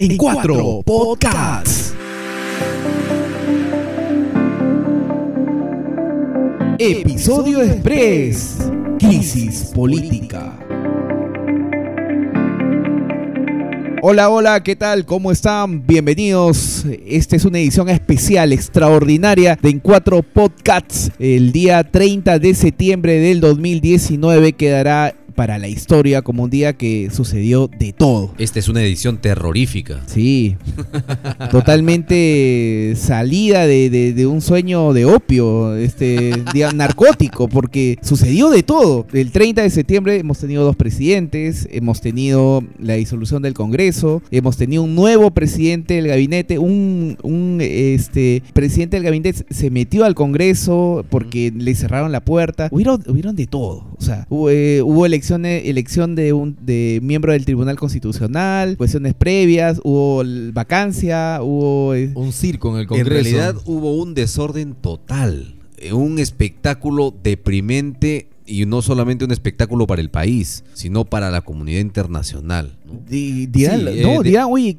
en cuatro podcasts. Episodio Express. Crisis política. Hola, hola, ¿qué tal? ¿Cómo están? Bienvenidos. Esta es una edición especial, extraordinaria de En Cuatro Podcasts. El día 30 de septiembre del 2019 quedará para la historia como un día que sucedió de todo. Esta es una edición terrorífica. Sí, totalmente salida de, un sueño de opio, este día narcótico, porque sucedió de todo. El 30 de septiembre hemos tenido dos presidentes, hemos tenido la disolución del Congreso, hemos tenido un nuevo presidente del gabinete, un, un este, presidente del gabinete se metió al Congreso porque le cerraron la puerta. Hubieron, hubieron de todo. O sea, hubo, eh, hubo elecciones elección, de un de miembro del Tribunal Constitucional, cuestiones previas, hubo vacancia, hubo... Eh, un circo en el Congreso. En realidad hubo un desorden total, eh, un espectáculo deprimente y no solamente un espectáculo para el país, sino para la comunidad internacional. Dirán, no, dirán, oye,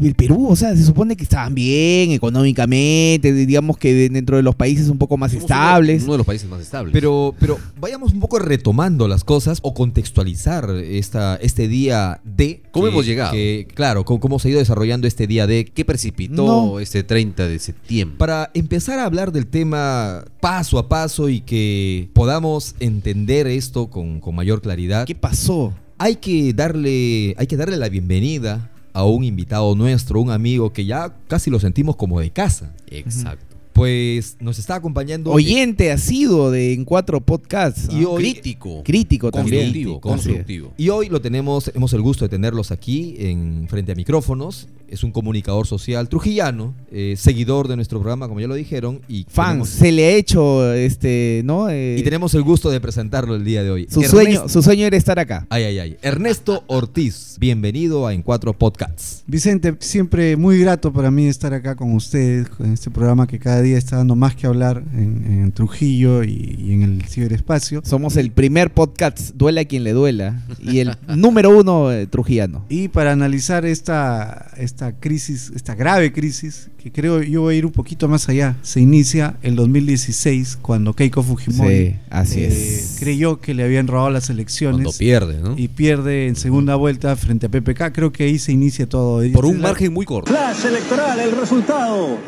el Perú, o sea, se supone que estaban bien económicamente, digamos que dentro de los países un poco más estables. Uno, de los países más estables. Pero, pero vayamos un poco retomando las cosas o contextualizar esta, este día de... ¿Cómo hemos llegado? claro, cómo, se ha ido desarrollando este día de... ¿Qué precipitó este 30 de septiembre? Para empezar a hablar del tema paso a paso y que podamos entender esto con, con mayor claridad. ¿Qué pasó? hay que darle, hay que darle la bienvenida a un invitado nuestro, un amigo que ya casi lo sentimos como de casa. Exacto pues nos está acompañando. Oyente ha sido de En Cuatro Podcasts. Y crítico. Crítico también. Constructivo, Y hoy lo tenemos, hemos el gusto de tenerlos aquí en frente a micrófonos. Es un comunicador social trujillano, eh, seguidor de nuestro programa, como ya lo dijeron. Y Fan, se le ha hecho, este, ¿no? Eh, y tenemos el gusto de presentarlo el día de hoy. Su, sueño, su sueño era estar acá. Ay, ay, ay. Ernesto Ortiz, bienvenido a En Cuatro Podcasts. Vicente, siempre muy grato para mí estar acá con ustedes, en este programa que cada día está dando más que hablar en, Trujillo y, en el ciberespacio. Somos el primer podcast, duela a quien le duela, y el número uno eh, trujillano. Y para analizar esta, esta crisis, esta grave crisis, que creo yo voy a ir un poquito más allá, se inicia el 2016 cuando Keiko Fujimori así eh, creyó que le habían robado las elecciones. Cuando pierde, ¿no? Y pierde en segunda vuelta frente a PPK. Creo que ahí se inicia todo. Por un margen muy corto. Flash electoral, el resultado.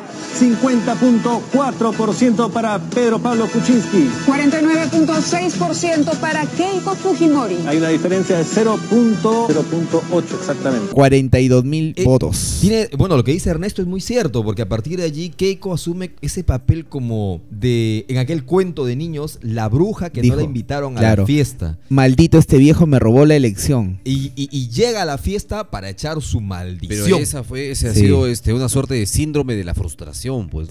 50.4% para Pedro Pablo Kuczynski. 49.6% para Keiko Fujimori. Hay una diferencia de 0.08 exactamente. 42 mil eh, votos. Tiene, bueno, lo que dice Ernesto es muy cierto, porque a partir de allí Keiko asume ese papel como de, en aquel cuento de niños, la bruja que no la invitaron a la fiesta. Maldito este viejo me robó la elección. Y, llega a la fiesta para echar su maldición. Pero esa fue, ese ha sido este, una suerte de síndrome de la frustración pues.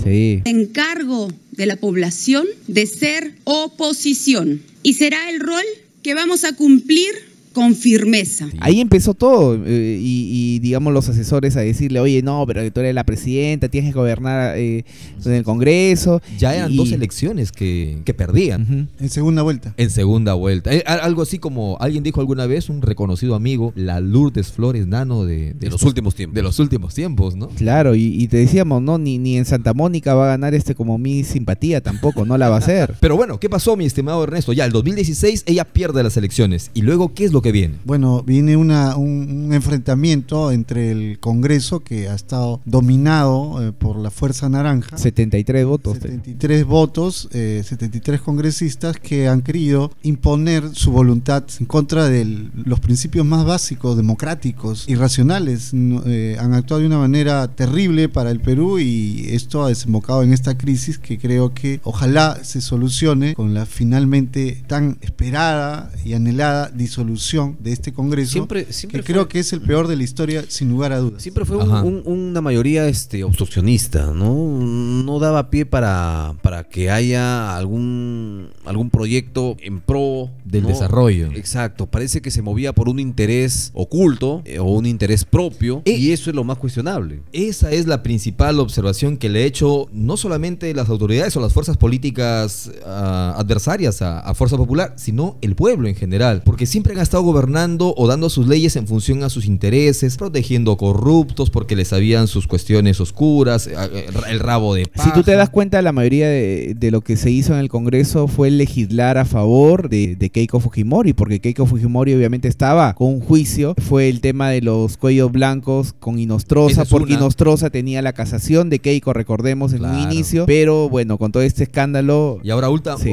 Encargo de la población de ser oposición. Y será el rol que vamos a cumplir con firmeza. Ahí empezó todo eh, y, digamos los asesores a decirle, oye, no, pero tú eres la presidenta, tienes que gobernar eh, en el Congreso. Ya eran dos elecciones que, perdían. En segunda vuelta. En segunda vuelta. Eh, algo así como alguien dijo alguna vez, un reconocido amigo, la Lourdes Flores Nano de, los últimos tiempos. De los últimos tiempos, ¿no? Claro, y, te decíamos, no, ni, ni en Santa Mónica va a ganar este como mi simpatía tampoco, no la va a hacer. pero bueno, ¿qué pasó, mi estimado Ernesto? Ya, el 2016 ella pierde las elecciones. ¿Y luego qué es lo que viene? Bueno, viene una, un, enfrentamiento entre el Congreso, que ha estado dominado eh, por la Fuerza Naranja. 73 votos. 73 votos, 73 eh, congresistas que han querido imponer su voluntad en contra de los principios más básicos, democráticos y racionales. Eh, han actuado de una manera terrible para el Perú y esto ha desembocado en esta crisis que creo que ojalá se solucione con la finalmente tan esperada y anhelada disolución de este Congreso, siempre, que creo que es el peor de la historia, sin lugar a dudas. Siempre fue una mayoría este, obstruccionista, ¿no? No daba pie para, para que haya algún, algún proyecto en pro del desarrollo. Exacto, parece que se movía por un interés oculto eh, o un interés propio, eh, y eso es lo más cuestionable. Esa es la principal observación que le he hecho no solamente las autoridades o las fuerzas políticas ah, adversarias a, a Fuerza Popular, sino el pueblo en general, porque siempre han estado estado gobernando o dando sus leyes en función a sus intereses, protegiendo corruptos porque les sabían sus cuestiones oscuras, eh, eh, el rabo de paja. Si tú te das cuenta, la mayoría de, lo que se hizo en el Congreso fue legislar a favor de, Keiko Fujimori, porque Keiko Fujimori obviamente estaba con un juicio. Fue el tema de los cuellos blancos con Inostroza, porque Inostroza tenía la casación de Keiko, recordemos, en un inicio. Pero bueno, con todo este escándalo. Y ahora,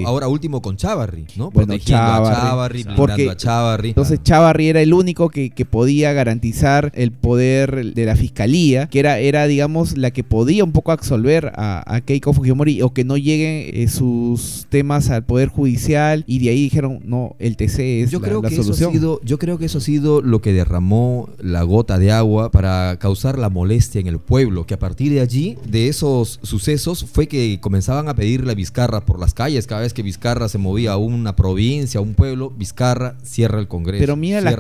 ahora último con Chavarri, ¿no? Bueno, Chavarri, porque, a Chavarri. Entonces Chavarri era el único que, podía garantizar el poder de la fiscalía, que era, era digamos, la que podía un poco absolver a, Keiko Fujimori o que no lleguen eh, sus temas al Poder Judicial y de ahí dijeron, no, el TC es yo la, creo que solución. Eso ha sido, yo creo que eso ha sido lo que derramó la gota de agua para causar la molestia en el pueblo, que a partir de allí, de esos sucesos, fue que comenzaban a pedirle a Vizcarra por las calles, cada vez que Vizcarra se movía a una provincia, a un pueblo, Vizcarra cierra el Congreso. Pero mira las,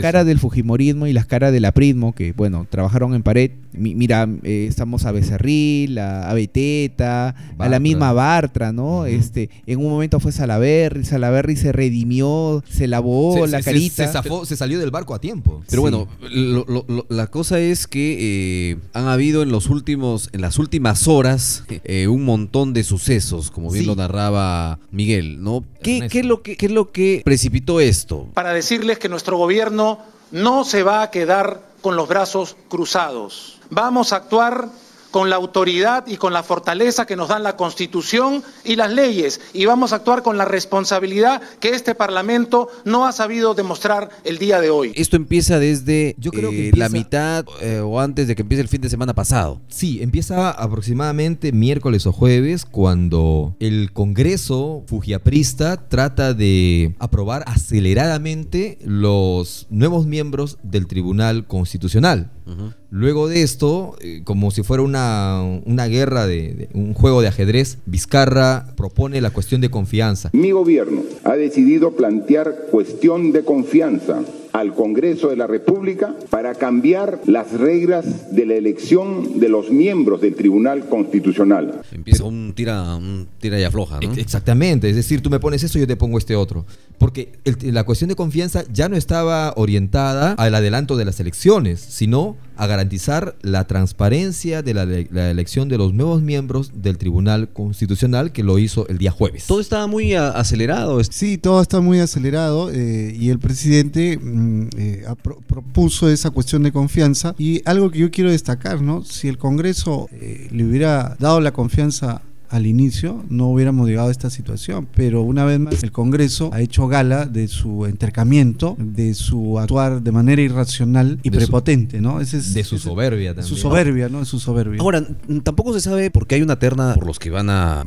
caras del Fujimorismo y las caras del aprismo, que bueno, trabajaron en pared. Mira, eh, estamos a Becerril, a, Beteta, a la misma Bartra, ¿no? este En un momento fue Salaberry, Salaberry se redimió, se lavó la carita. Se, salió del barco a tiempo. Pero bueno, la cosa es que eh, han habido en los últimos, en las últimas horas, eh, un montón de sucesos, como bien lo narraba Miguel, ¿no? ¿Qué, es lo que, ¿Qué es lo que precipitó esto? Para decirles que nuestro gobierno no se va a quedar con los brazos cruzados. Vamos a actuar con la autoridad y con la fortaleza que nos dan la Constitución y las leyes. Y vamos a actuar con la responsabilidad que este Parlamento no ha sabido demostrar el día de hoy. Esto empieza desde Yo creo que eh, la mitad eh, o antes de que empiece el fin de semana pasado. Sí, empieza aproximadamente miércoles o jueves cuando el Congreso fujiaprista trata de aprobar aceleradamente los nuevos miembros del Tribunal Constitucional. Luego de esto, eh, como si fuera una, una guerra de, un juego de ajedrez, Vizcarra propone la cuestión de confianza. Mi gobierno ha decidido plantear cuestión de confianza al Congreso de la República para cambiar las reglas de la elección de los miembros del Tribunal Constitucional. Empieza un tira, un tira y afloja, ¿no? Exactamente, es decir, tú me pones esto, yo te pongo este otro. Porque la cuestión de confianza ya no estaba orientada al adelanto de las elecciones, sino a garantizar la transparencia de la, elección de los nuevos miembros del Tribunal Constitucional que lo hizo el día jueves. Todo estaba muy acelerado. Sí, todo está muy acelerado eh, y el presidente mm, eh, propuso esa cuestión de confianza y algo que yo quiero destacar, ¿no? Si el Congreso eh, le hubiera dado la confianza al inicio no hubiéramos llegado a esta situación. Pero una vez más, el Congreso ha hecho gala de su entercamiento, de su actuar de manera irracional y prepotente, ¿no? Ese es, de su soberbia también. Su soberbia, ¿no? Su soberbia. Ahora, tampoco se sabe por qué hay una terna por los que van a.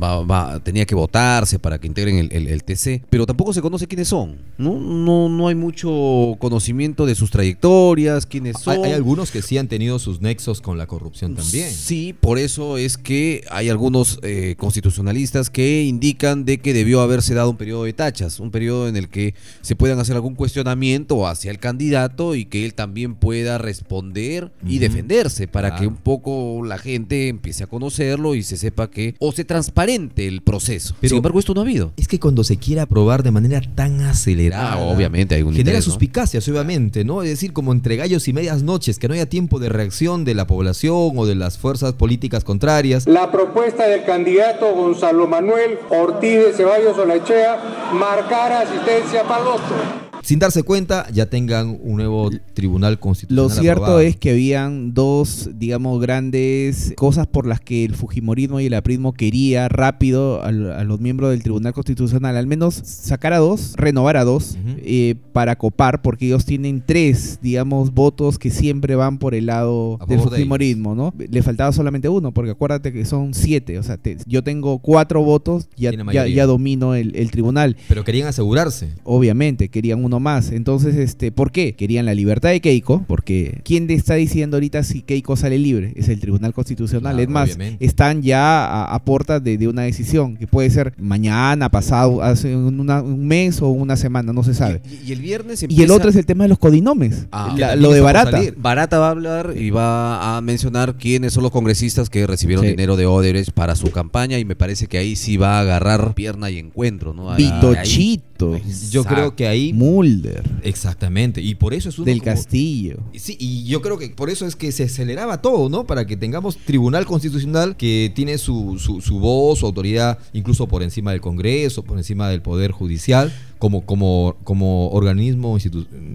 tenía que votarse para que integren el, TC, pero tampoco se conoce quiénes son, ¿no? No, no hay mucho conocimiento de sus trayectorias, quiénes son. Hay, hay algunos que sí han tenido sus nexos con la corrupción también. Sí, por eso es que hay algunos. Eh, constitucionalistas que indican de que debió haberse dado un periodo de tachas, un periodo en el que se puedan hacer algún cuestionamiento hacia el candidato y que él también pueda responder y defenderse para que un poco la gente empiece a conocerlo y se sepa que o se transparente el proceso. Pero, Sin embargo, esto no ha habido. Es que cuando se quiere aprobar de manera tan acelerada, ah, obviamente hay un genera suspicacias, obviamente, ¿no? Es decir, como entre gallos y medias noches, que no haya tiempo de reacción de la población o de las fuerzas políticas contrarias. La propuesta del candidato Gonzalo Manuel Ortiz de Ceballos Olachea marcar asistencia para el voto sin darse cuenta, ya tengan un nuevo tribunal constitucional. Lo cierto es que habían dos, digamos, grandes cosas por las que el Fujimorismo y el aprismo quería rápido a, los miembros del tribunal constitucional, al menos sacar a dos, renovar a dos, eh, para copar, porque ellos tienen tres, digamos, votos que siempre van por el lado del Fujimorismo, ¿no? Le faltaba solamente uno, porque acuérdate que son siete, o sea, yo tengo cuatro votos, ya, ya, domino el, el tribunal. Pero querían asegurarse. Obviamente, querían uno más. Entonces, este, ¿por qué? Querían la libertad de Keiko, porque ¿quién está diciendo ahorita si Keiko sale libre? Es el Tribunal Constitucional. es más, están ya a, puertas de, una decisión que puede ser mañana, pasado, hace un mes o una semana, no se sabe. Y, el viernes Y el otro es el tema de los codinomes, ah, lo de Barata. Barata va a hablar y va a mencionar quiénes son los congresistas que recibieron dinero de Odebrecht para su campaña y me parece que ahí sí va a agarrar pierna y encuentro, ¿no? Pitochito. Yo creo que ahí Mulder, Exactamente. Y por eso es uno del como- Castillo. Sí, y yo creo que por eso es que se aceleraba todo, ¿no? Para que tengamos tribunal constitucional que tiene su, su, su voz, su autoridad, incluso por encima del Congreso, por encima del Poder Judicial, como, como, como organismo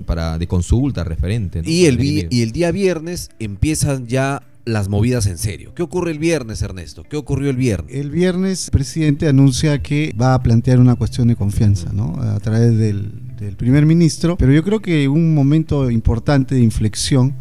para, de consulta referente. ¿no? Y el, y el día viernes empiezan ya las movidas en serio. ¿Qué ocurre el viernes, Ernesto? ¿Qué ocurrió el viernes? El viernes el presidente anuncia que va a plantear una cuestión de confianza, ¿no? A través del, del primer ministro. Pero yo creo que un momento importante de inflexión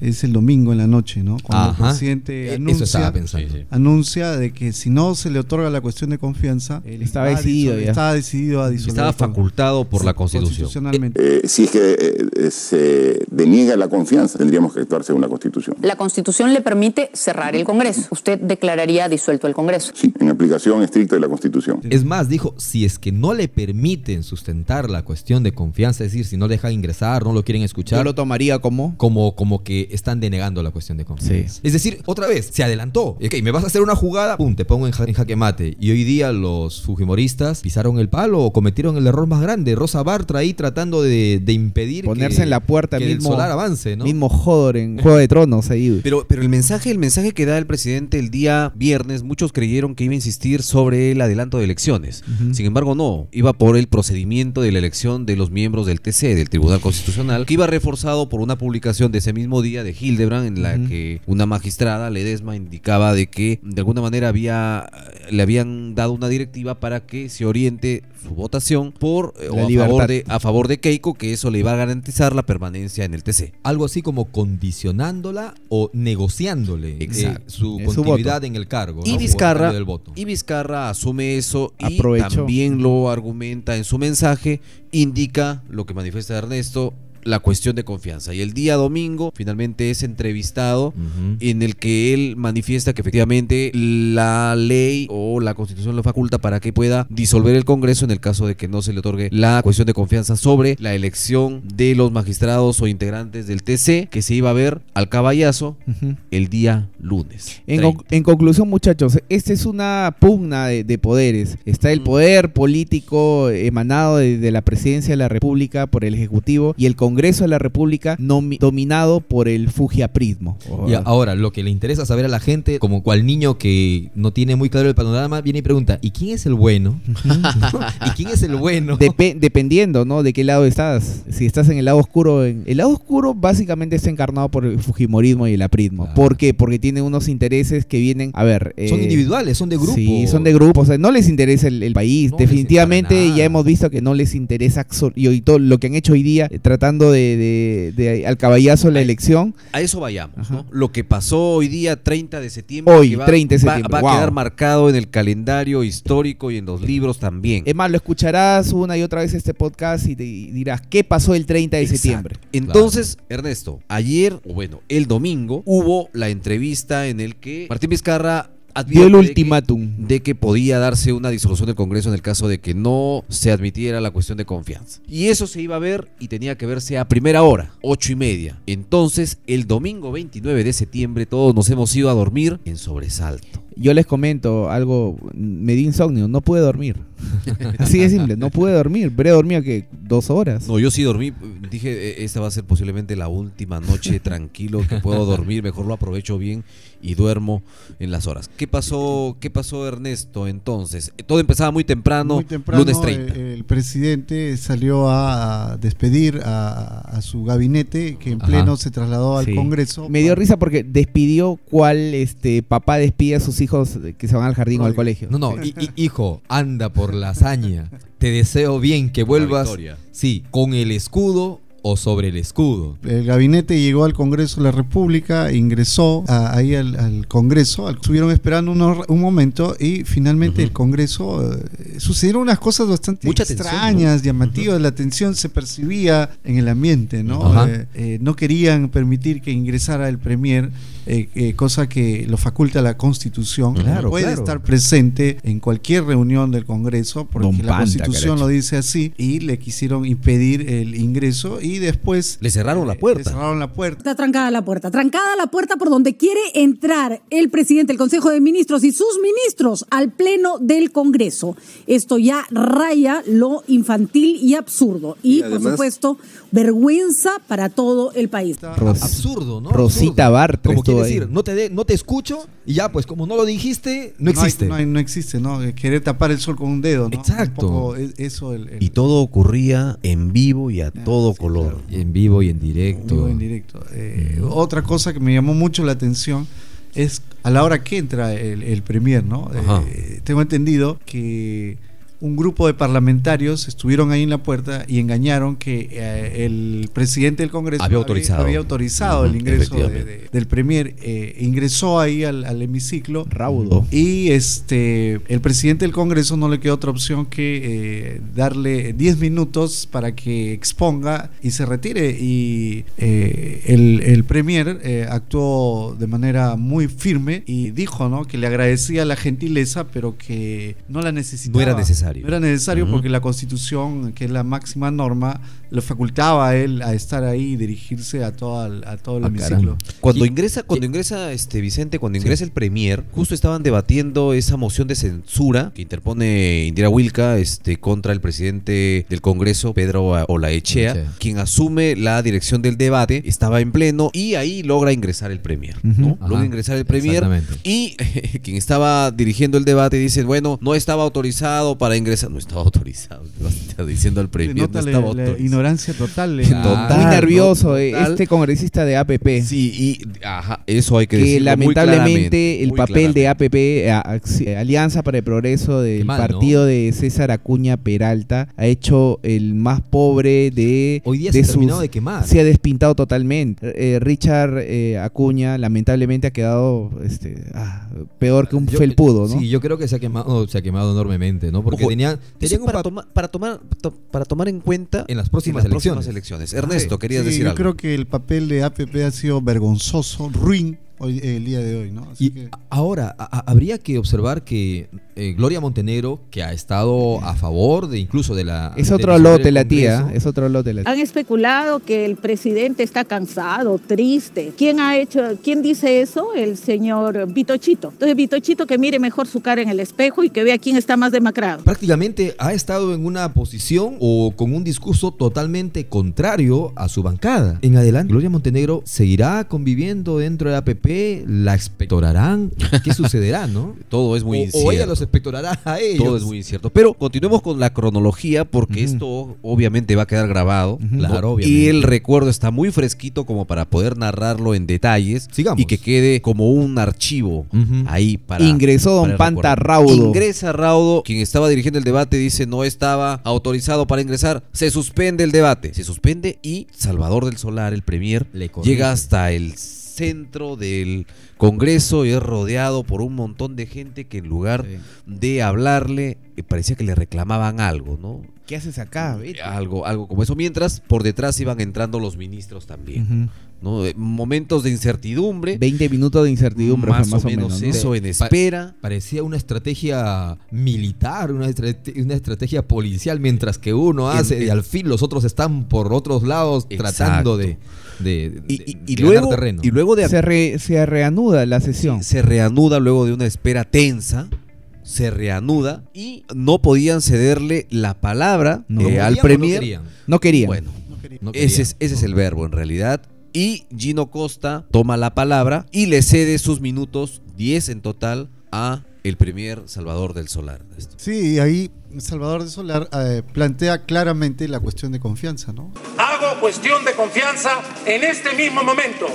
Es el domingo en la noche, ¿no? Cuando Ajá. el presidente E- anuncia, Eso estaba pensando. Sí, sí. anuncia de que si no se le otorga la cuestión de confianza, él Estaba decidido ya. Estaba decidido a disolver. Estaba facultado por la Constitución. Constitucionalmente. Eh, si es que eh, se deniega la confianza, tendríamos que actuar según la Constitución. La Constitución le permite cerrar el Congreso. Usted declararía disuelto el Congreso. Sí, en aplicación estricta de la Constitución. Es más, dijo, si es que no le permiten sustentar la cuestión de confianza, es decir, si no dejan ingresar, no lo quieren escuchar, Yo lo tomaría como como, como que están denegando la cuestión de confianza. Sí. Es decir, otra vez, se adelantó. Ok, me vas a hacer una jugada, pum, te pongo en, ja- en jaque mate. Y hoy día los fujimoristas pisaron el palo o cometieron el error más grande. Rosa Bartra ahí tratando de, de impedir ponerse que- en la puerta que el mismo, solar avance, ¿no? mismo Hodor en Juego de Tronos ahí. Pero, pero el mensaje, el mensaje que da el presidente el día viernes, muchos creyeron que iba a insistir sobre el adelanto de elecciones. Sin embargo, no. Iba por el procedimiento de la elección de los miembros del TC, del Tribunal Constitucional, que iba reforzado por una publicación de ese mismo día de Hildebrand, en la que una magistrada, Ledesma, indicaba de que de alguna manera había le habían dado una directiva para que se oriente su votación por eh, o a favor de a favor de Keiko, que eso le iba a garantizar la permanencia en el TC. Algo así como condicionándola o negociándole eh, su Es continuidad en el cargo. Y ¿no? Vizcarra, del voto. y Vizcarra asume eso y también lo argumenta en su mensaje, indica lo que manifiesta Ernesto, la cuestión de confianza. Y el día domingo finalmente es entrevistado en el que él manifiesta que efectivamente la ley o la constitución lo faculta para que pueda disolver el Congreso en el caso de que no se le otorgue la cuestión de confianza sobre la elección de los magistrados o integrantes del TC que se iba a ver al caballazo el día lunes. En, 30. con- en conclusión, muchachos, esta es una pugna de, de poderes. Está el poder político emanado de, de la presidencia de la República por el Ejecutivo y el Congreso de la República dominado por el fujiaprismo. Y ahora, lo que le interesa saber a la gente, como cual niño que no tiene muy claro el panorama, viene y pregunta, ¿y quién es el bueno? ¿Y quién es el bueno? Depe- dependiendo, ¿no? De qué lado estás. Si estás en el lado oscuro, en- el lado oscuro básicamente está encarnado por el fujimorismo y el aprismo. Claro. ¿Por qué? Porque tiene unos intereses que vienen, a ver, son eh, individuales, son de grupo. Sí, son de grupo, o sea, no les interesa el, el país. No Definitivamente ya hemos visto que no les interesa y todo lo que han hecho hoy día eh, tratando de, de- de al caballazo la elección. A eso vayamos. ¿no? Lo que pasó hoy día, 30 de septiembre, Hoy, que va, 30 de septiembre, va, wow. a quedar marcado en el calendario histórico y en los libros también. Es más, lo escucharás una y otra vez este podcast y te y dirás, ¿qué pasó el 30 de Exacto. septiembre? Entonces, Ernesto, ayer, o bueno, el domingo, hubo la entrevista en el que Martín Vizcarra Dio el de que- ultimátum. de que podía darse una disolución del Congreso en el caso de que no se admitiera la cuestión de confianza. Y eso se iba a ver y tenía que verse a primera hora, ocho y media. Entonces, el domingo 29 de septiembre, todos nos hemos ido a dormir en sobresalto. Yo les comento algo, me di insomnio, no pude dormir. Así de simple, no pude dormir. Pero he dormido que dos horas. No, yo sí dormí. Dije, "Eh, esta va a ser posiblemente la última noche tranquilo que puedo dormir. Mejor lo aprovecho bien y duermo en las horas. ¿Qué pasó, qué pasó Ernesto entonces? Todo empezaba muy temprano, Muy temprano lunes 30. eh, el presidente salió a, a despedir a, a su gabinete que en Ajá. pleno se trasladó al Sí. Congreso. Me dio risa porque despidió cuál este papá despide a sus hijos que se van al jardín o al colegio. No, no, hi- hi- hijo, anda por la hazaña. Te deseo bien que vuelvas, sí, con el escudo o sobre el escudo. El gabinete llegó al Congreso de la República, ingresó a- ahí al, al Congreso, al- estuvieron esperando un momento y finalmente el Congreso eh, sucedieron unas cosas bastante Mucha tensión, extrañas, llamativas, la tensión se percibía en el ambiente, ¿no? Ajá. Eh, eh, no querían permitir que ingresara el Premier, eh, eh, cosa que lo faculta la Constitución. Claro, Puede claro. estar presente en cualquier reunión del Congreso porque Don la Panta, Constitución caracho. lo dice así y le quisieron impedir el ingreso y y después Le cerraron la le puerta. cerraron la puerta. Está trancada la puerta, trancada la puerta por donde quiere entrar el presidente del Consejo de Ministros y sus ministros al Pleno del Congreso. Esto ya raya lo infantil y absurdo. Y, Y por supuesto, vergüenza para todo el país. Ros- Absurdo, ¿no? Rosita Absurdo. Bartra Como quiere decir, no te, de- no te escucho y ya, pues como no lo dijiste, no existe. No, hay- no existe, ¿no? Querer tapar el sol con un dedo, ¿no? Exacto. Un poco es- eso el, el- Y todo ocurría en vivo y a todo color. En vivo y en en directo. vivo, en directo. Eh, Otra cosa que me llamó mucho la atención es a la hora que entra el, el premier, ¿no? Eh, tengo entendido que un grupo de parlamentarios estuvieron ahí en la puerta y engañaron que eh, el presidente del Congreso Había autorizado. había autorizado Ujú, el ingreso de- de- del premier. eh, ingresó ahí al, al hemiciclo. Raudo. Y este el presidente del Congreso no le quedó otra opción que eh, darle 10 minutos para que exponga y se retire. Y eh, el, el premier eh, actuó de manera muy firme y dijo ¿no? que le agradecía la gentileza, pero que no la necesitaba. No era necesario. No era necesario porque la constitución, que es la máxima norma, le facultaba a él a estar ahí y dirigirse a todo el, a todo el Ah, hemiciclo. Cuando ingresa, cuando ingresa este Vicente, cuando ingresa el premier, justo estaban debatiendo esa moción de censura que interpone Indira Wilca este contra el presidente del Congreso, Pedro Olaechea, quien asume la dirección del debate, estaba en pleno y ahí logra ingresar el premier, ¿no? Logra ingresar el premier y quien estaba dirigiendo el debate dice, bueno, no estaba autorizado para ingresar, no estaba autorizado, está diciendo al premier, no estaba autorizado. Ignorancia total. eh. Total, Muy nervioso eh, Total. este congresista de APP. Sí, y ajá, eso hay que, que decirlo lamentablemente el muy papel de. APP, Alianza para el Progreso del partido de César Acuña Peralta, ha hecho el más pobre de. Hoy día de se de quemar. Se ha despintado totalmente. Eh, Richard eh, Acuña, lamentablemente, ha quedado este, ah, peor que un Yo- felpudo, ¿no? Sí, yo creo que se ha quemado, se ha quemado enormemente, ¿no? Porque Ojo, tenían, para, pa- toma- para tomar to- para tomar en cuenta en las próximas en las próximas elecciones. elecciones. Ernesto, querías Sí, decir yo algo. creo que el papel de APP ha sido vergonzoso, ruin hoy, el día de hoy, ¿no? Así Y que- ahora, a- habría que observar que eh, Gloria Montenegro, que ha estado a favor de incluso de la... Es de otro lote la tía, es otro lote la tía. Han especulado que el presidente está cansado, triste. ¿Quién ha hecho, quién dice eso? El señor Vitochito. Entonces Vitochito que mire mejor su cara en el espejo y que vea quién está más demacrado. prácticamente ha estado en una posición o con un discurso totalmente contrario a su bancada. En adelante, Gloria Montenegro seguirá conviviendo dentro de APP, la expectorarán, ¿qué sucederá, no? Todo es muy o, incierto. o ella los expectorará a ellos. Todo es muy incierto. Pero continuemos con la cronología porque esto obviamente va a quedar grabado. Claro, Y obviamente. el recuerdo está muy fresquito como para poder narrarlo en detalles. Sigamos. Y que quede como un archivo Ujú. ahí para... Ingresó don para Panta recuerdo. Raudo. Ingresa Raudo, quien estaba dirigiendo el debate, dice no estaba autorizado para ingresar. Se suspende el debate. Se suspende y Salvador del Solar, el premier, Le llega hasta el centro del Congreso y es rodeado por un montón de gente que en lugar de hablarle eh, parecía que le reclamaban algo, ¿no? ¿Qué haces acá? Vete. Algo, algo como eso. Mientras por detrás iban entrando los ministros también. ¿no? Eh, Momentos de incertidumbre. 20 minutos de incertidumbre más, más o o menos menos. ¿no? eso en Pa- espera. Parecía una estrategia militar, una, estrate- una estrategia policial, mientras que uno En- hace y al fin los otros están por otros lados tratando de, de- Y, de- y- de y ganar luego, terreno. y luego de Se, re- se reanuda la sesión. se reanuda luego de una espera tensa. Se reanuda y no podían cederle la palabra No. eh, ¿Lo al o no premier. querían? No querían. Bueno, No ese querían. es, ese es el verbo en realidad. Y Gino Costa toma la palabra y le cede sus minutos, 10 en total, a el premier Salvador del Solar. Sí, y ahí Salvador de Solar eh, plantea claramente la cuestión de confianza, ¿no? Hago cuestión de confianza en este mismo momento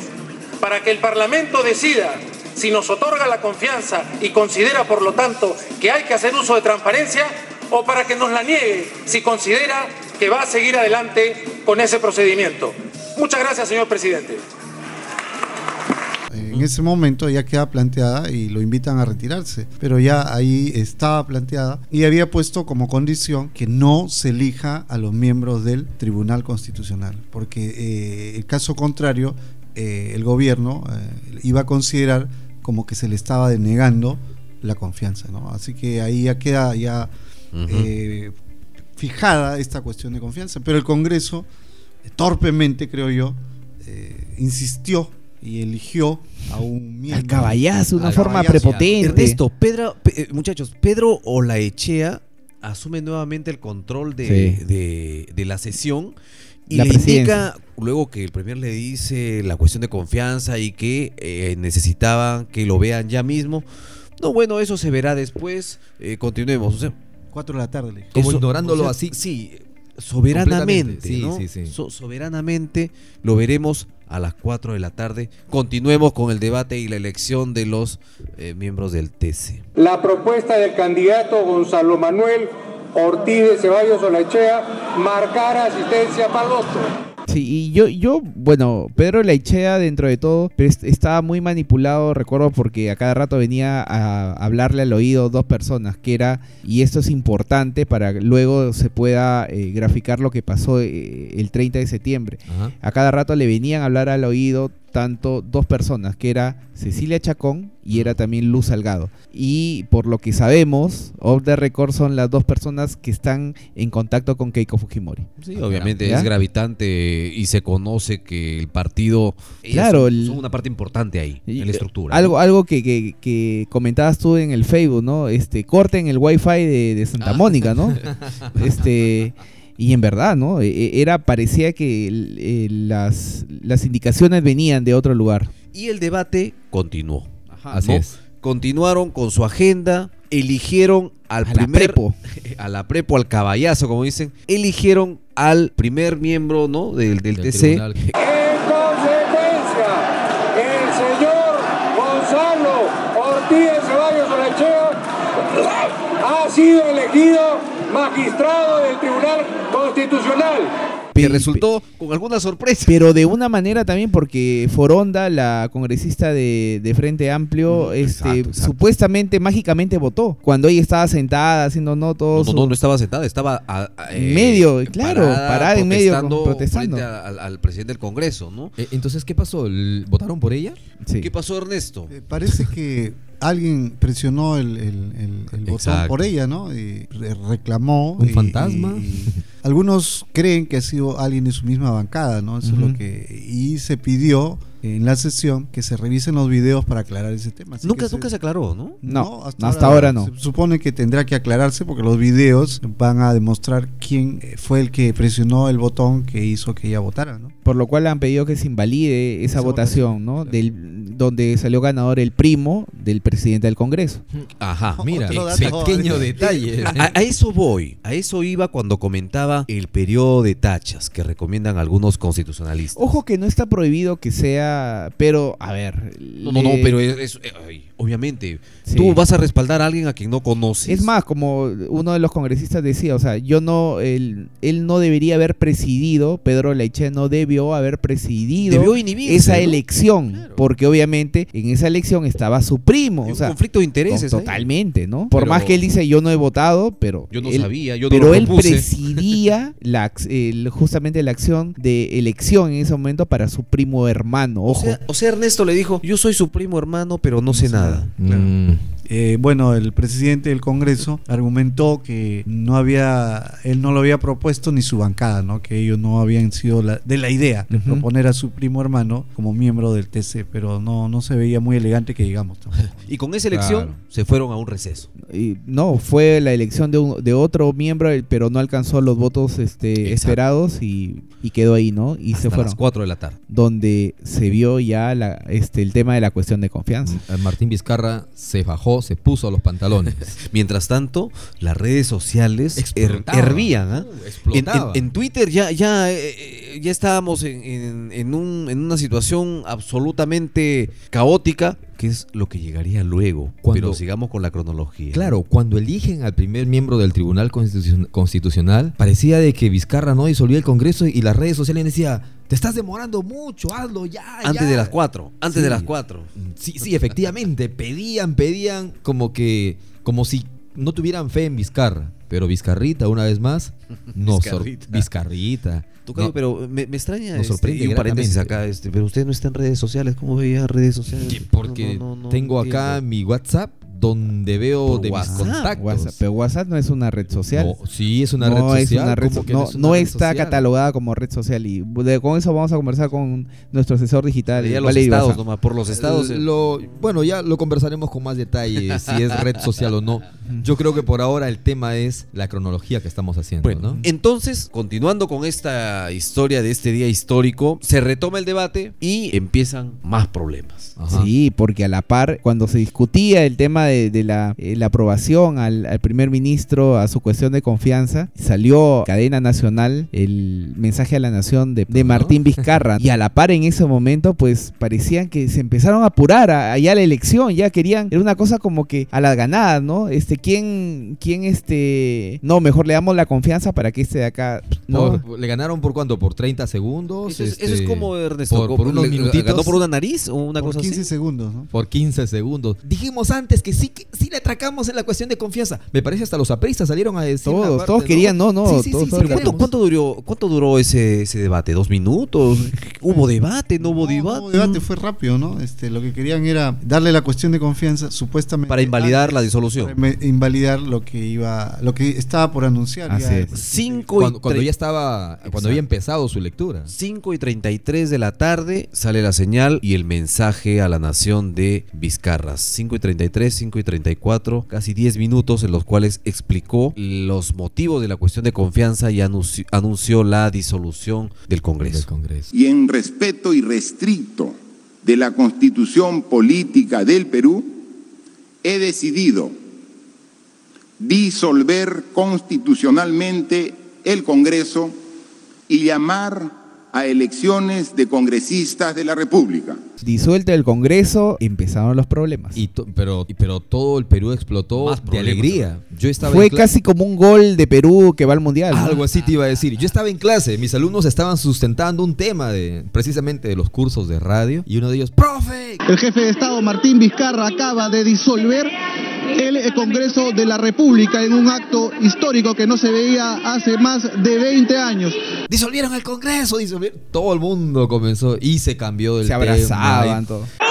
para que el Parlamento decida si nos otorga la confianza y considera, por lo tanto, que hay que hacer uso de transparencia o para que nos la niegue si considera que va a seguir adelante con ese procedimiento. Muchas gracias, señor presidente. En ese momento ya queda planteada y lo invitan a retirarse, pero ya ahí estaba planteada y había puesto como condición que no se elija a los miembros del Tribunal Constitucional, porque eh, el caso contrario, eh, el gobierno eh, iba a considerar como que se le estaba denegando la confianza, ¿no? Así que ahí ya queda ya fijada esta cuestión de confianza, pero el Congreso torpemente creo yo, insistió y eligió a un miembro. Al caballazo, una Al forma caballazo. prepotente. Ernesto, Pedro, Pe- eh, muchachos, Pedro Olaechea asume nuevamente el control de, Sí. de- de la sesión y La le indica, luego que el Premier le dice la cuestión de confianza y que eh, necesitaban que lo vean ya mismo. No, bueno, eso se verá después. eh, continuemos. O sea, Cuatro de la tarde le. Como eso- ignorándolo o sea, así. Sí, soberanamente. Sí, ¿no? sí, sí. So- soberanamente lo veremos a las 4 de la tarde. Continuemos con el debate y la elección de los eh, miembros del TC. La propuesta del candidato Gonzalo Manuel Ortiz de Ceballos Olachea marcar asistencia para el voto. Sí, y yo, yo, bueno, Pedro Laichea dentro de todo, pero est- estaba muy manipulado, recuerdo, porque a cada rato venía a hablarle al oído dos personas, que era, y esto es importante para que luego se pueda eh, graficar lo que pasó eh, el 30 de septiembre. Ajá. A cada rato le venían a hablar al oído tanto dos personas, que era Cecilia Chacón y era también Luz Salgado. Y por lo que sabemos, off the record son las dos personas que están en contacto con Keiko Fujimori. Sí, obviamente ¿Ya? es gravitante y se conoce que el partido Claro, son, el- son una parte importante ahí Y, en la eh, estructura. Algo, algo que, que- que comentabas tú en el Facebook, ¿no? Este, corten el wifi de, de Santa Ah. Mónica, ¿no? este, y en verdad, ¿no? E- e- Era, parecía que el- el- las, las indicaciones venían de otro lugar. Y el debate continuó. Así ¿no? es. Continuaron con su agenda, eligieron al A la primer prepo. a la prepo, al caballazo, como dicen, eligieron al primer miembro, ¿no? Del, del Del TC. tribunal. En consecuencia, el señor Gonzalo Ortiz de Ceballos Olachea ha sido elegido magistrado del Tribunal Constitucional. que resultó con alguna sorpresa. Pero de una manera también porque Foronda, la congresista de, de Frente Amplio, Mm, este, exacto, exacto. supuestamente, mágicamente votó. Cuando ella estaba sentada haciendo no todo No, su- no, no estaba sentada, estaba a- a- En medio, claro, parada, parada en medio, protestando protestando. frente a- al, al presidente del Congreso, ¿no? Eh, Entonces, ¿qué pasó? ¿El- ¿Votaron por ella? Sí. ¿Qué pasó, Ernesto? Eh, parece que alguien presionó el, el- el- el botón por ella, ¿no? Y re- reclamó. ¿Un y- fantasma? y- y algunos creen que ha sido alguien de su misma bancada, ¿no? Eso es lo que. Y se pidió en la sesión que se revisen los videos para aclarar ese tema. Así Nunca, que se- nunca se aclaró, ¿no? No, hasta ahora no. Se supone que tendrá que aclararse porque los videos van a demostrar quién eh, fue el que presionó el botón que hizo que ella votara, ¿no? Por lo cual han pedido que se invalide esa, Esa votación, votación, ¿no? claro. Del, donde salió ganador el primo del presidente del Congreso. Ajá. Mira, pequeño detalle. A, a eso voy, a eso iba cuando comentaba el periodo de tachas que recomiendan algunos constitucionalistas. Ojo que no está prohibido que sea, pero a ver. No, no, no, le- pero es, es- eh, ay, obviamente, Sí. tú vas a respaldar a alguien a quien no conoces. Es más, como uno de los congresistas decía, o sea, yo no, él, él no debería haber presidido, Pedro Leiche no debió haber presidido Debió inhibirse, esa ¿no? elección, Claro. porque obviamente en esa elección estaba su primo, Hay o un sea, conflicto de intereses. to- totalmente, ¿no? Por Pero- más que él dice yo no he votado, pero Yo no él- sabía, yo no pero lo él presidía la, el- justamente la acción de elección en ese momento para su primo hermano, O ojo. sea, o sea, Ernesto le dijo, yo soy su primo hermano, pero no sé nada. Claro. Mm. Eh, bueno, el presidente del Congreso argumentó que no había, él no lo había propuesto ni su bancada, ¿no? Que ellos no habían sido la- de la idea de proponer a su primo hermano como miembro del TC, pero no, no se veía muy elegante que digamos. Y con esa elección Claro. se fueron a un receso. Y no, fue la elección de, un- de otro miembro, eh, pero no alcanzó los votos este, Exacto. esperados y, y quedó ahí, ¿no? Y se fueron. las 4 de la tarde. Donde se vio ya la, este, el tema de la cuestión de confianza. Eh, Martín Vizcarra se bajó, se puso los pantalones. Mientras tanto, las redes sociales her- hervían. Uh, En, explotaba. en- en Twitter ya, ya, eh, eh, ya estábamos en, en- un- en una situación absolutamente caótica, que es lo que llegaría luego. Cuando- Pero sigamos con la cronología. Claro, cuando eligen al primer miembro del Tribunal Constitucion- Constitucional, parecía de que Vizcarra no disolvía el Congreso y las redes sociales decían, te estás demorando mucho, hazlo ya. Antes ya". de las 4. Antes Sí. de las 4. Sí, sí, efectivamente, pedían, pedían como que, como si no tuvieran fe en Vizcarra. Pero Vizcarrita, una vez más, no Vizcarrita. Vizcarrita. Tocayo, No, pero me, me extraña Nos este, sorprende y un paréntesis acá, este, pero usted no está en redes sociales, ¿cómo veía redes sociales? porque No, no, tengo acá mi WhatsApp donde veo Por de WhatsApp, mis contactos. WhatsApp, pero WhatsApp no es una red social. No, sí, es una no red es social. una red ¿Cómo so- que no, es una no red está social? catalogada como red social y de- con eso vamos a conversar con nuestro asesor digital. Ya los estados nomás, por los estados. eh. Lo- bueno, ya lo conversaremos con más detalle si es red social o no. Yo creo que por ahora el tema es la cronología que estamos haciendo, Bueno, ¿no? entonces, continuando con esta historia de este día histórico, se retoma el debate y empiezan más problemas. Ajá. Sí, porque a la par, cuando se discutía el tema de, de la, eh, la aprobación al, al primer ministro a su cuestión de confianza, salió cadena nacional el mensaje a la nación de, de. Martín Vizcarra. y a la par en ese momento, pues parecían que se empezaron a apurar a- allá la elección, ya querían, era una cosa como que a las ganadas, ¿no? Este, ¿quién, quién este, no, mejor le damos la confianza para que este de acá, no. Por- ¿Le ganaron por cuánto? ¿Por 30 segundos? Eso es, eso Este, es como Ernesto. Por, por unos minutitos. ¿Ganó por una nariz o una Por cosa 15 así? segundos, ¿no? Por 15 segundos. Dijimos antes que sí, sí le atracamos en la cuestión de confianza. Me parece hasta los apristas salieron a decir. Todos, una parte, todos querían, no, no, Sí, sí, todos- ¿Cuánto, duró, ¿Cuánto duró ese, ese debate? ¿Dos minutos? ¿Hubo debate? ¿No hubo No, debate? hubo debate, fue rápido, ¿no? Este, lo que querían era darle la cuestión de confianza, supuestamente. Para invalidar antes, la disolución. Para invalidar lo que iba, lo que estaba por anunciar. Así ya. es. Cinco y Cuando, ya estaba, cuando había empezado su lectura. 5 y 33 de la tarde sale la señal y el mensaje a la nación de Vizcarras. 5 y 33, 5 y 34, casi 10 minutos en los cuales explicó los motivos de la cuestión de confianza y anunci- anunció la disolución del. Congreso. y en respeto irrestricto de la constitución política del Perú, he decidido disolver constitucionalmente el Congreso y llamar a elecciones de congresistas de la República. Disuelto el Congreso, empezaron los problemas. Y to- pero, todo el Perú explotó Más de alegría. Yo estaba Fue casi como un gol de Perú que va al mundial. ¿no? Algo así te iba a decir. Yo estaba en clase, mis alumnos estaban sustentando un tema de precisamente de los cursos de radio y uno de ellos, ¡profe! El jefe de Estado Martín Vizcarra acaba de disolver el eh, Congreso de la República en un acto histórico que no se veía hace más de 20 años. Disolvieron el Congreso, disolvieron. Todo el mundo comenzó y se cambió del Se tema, abrazaban y-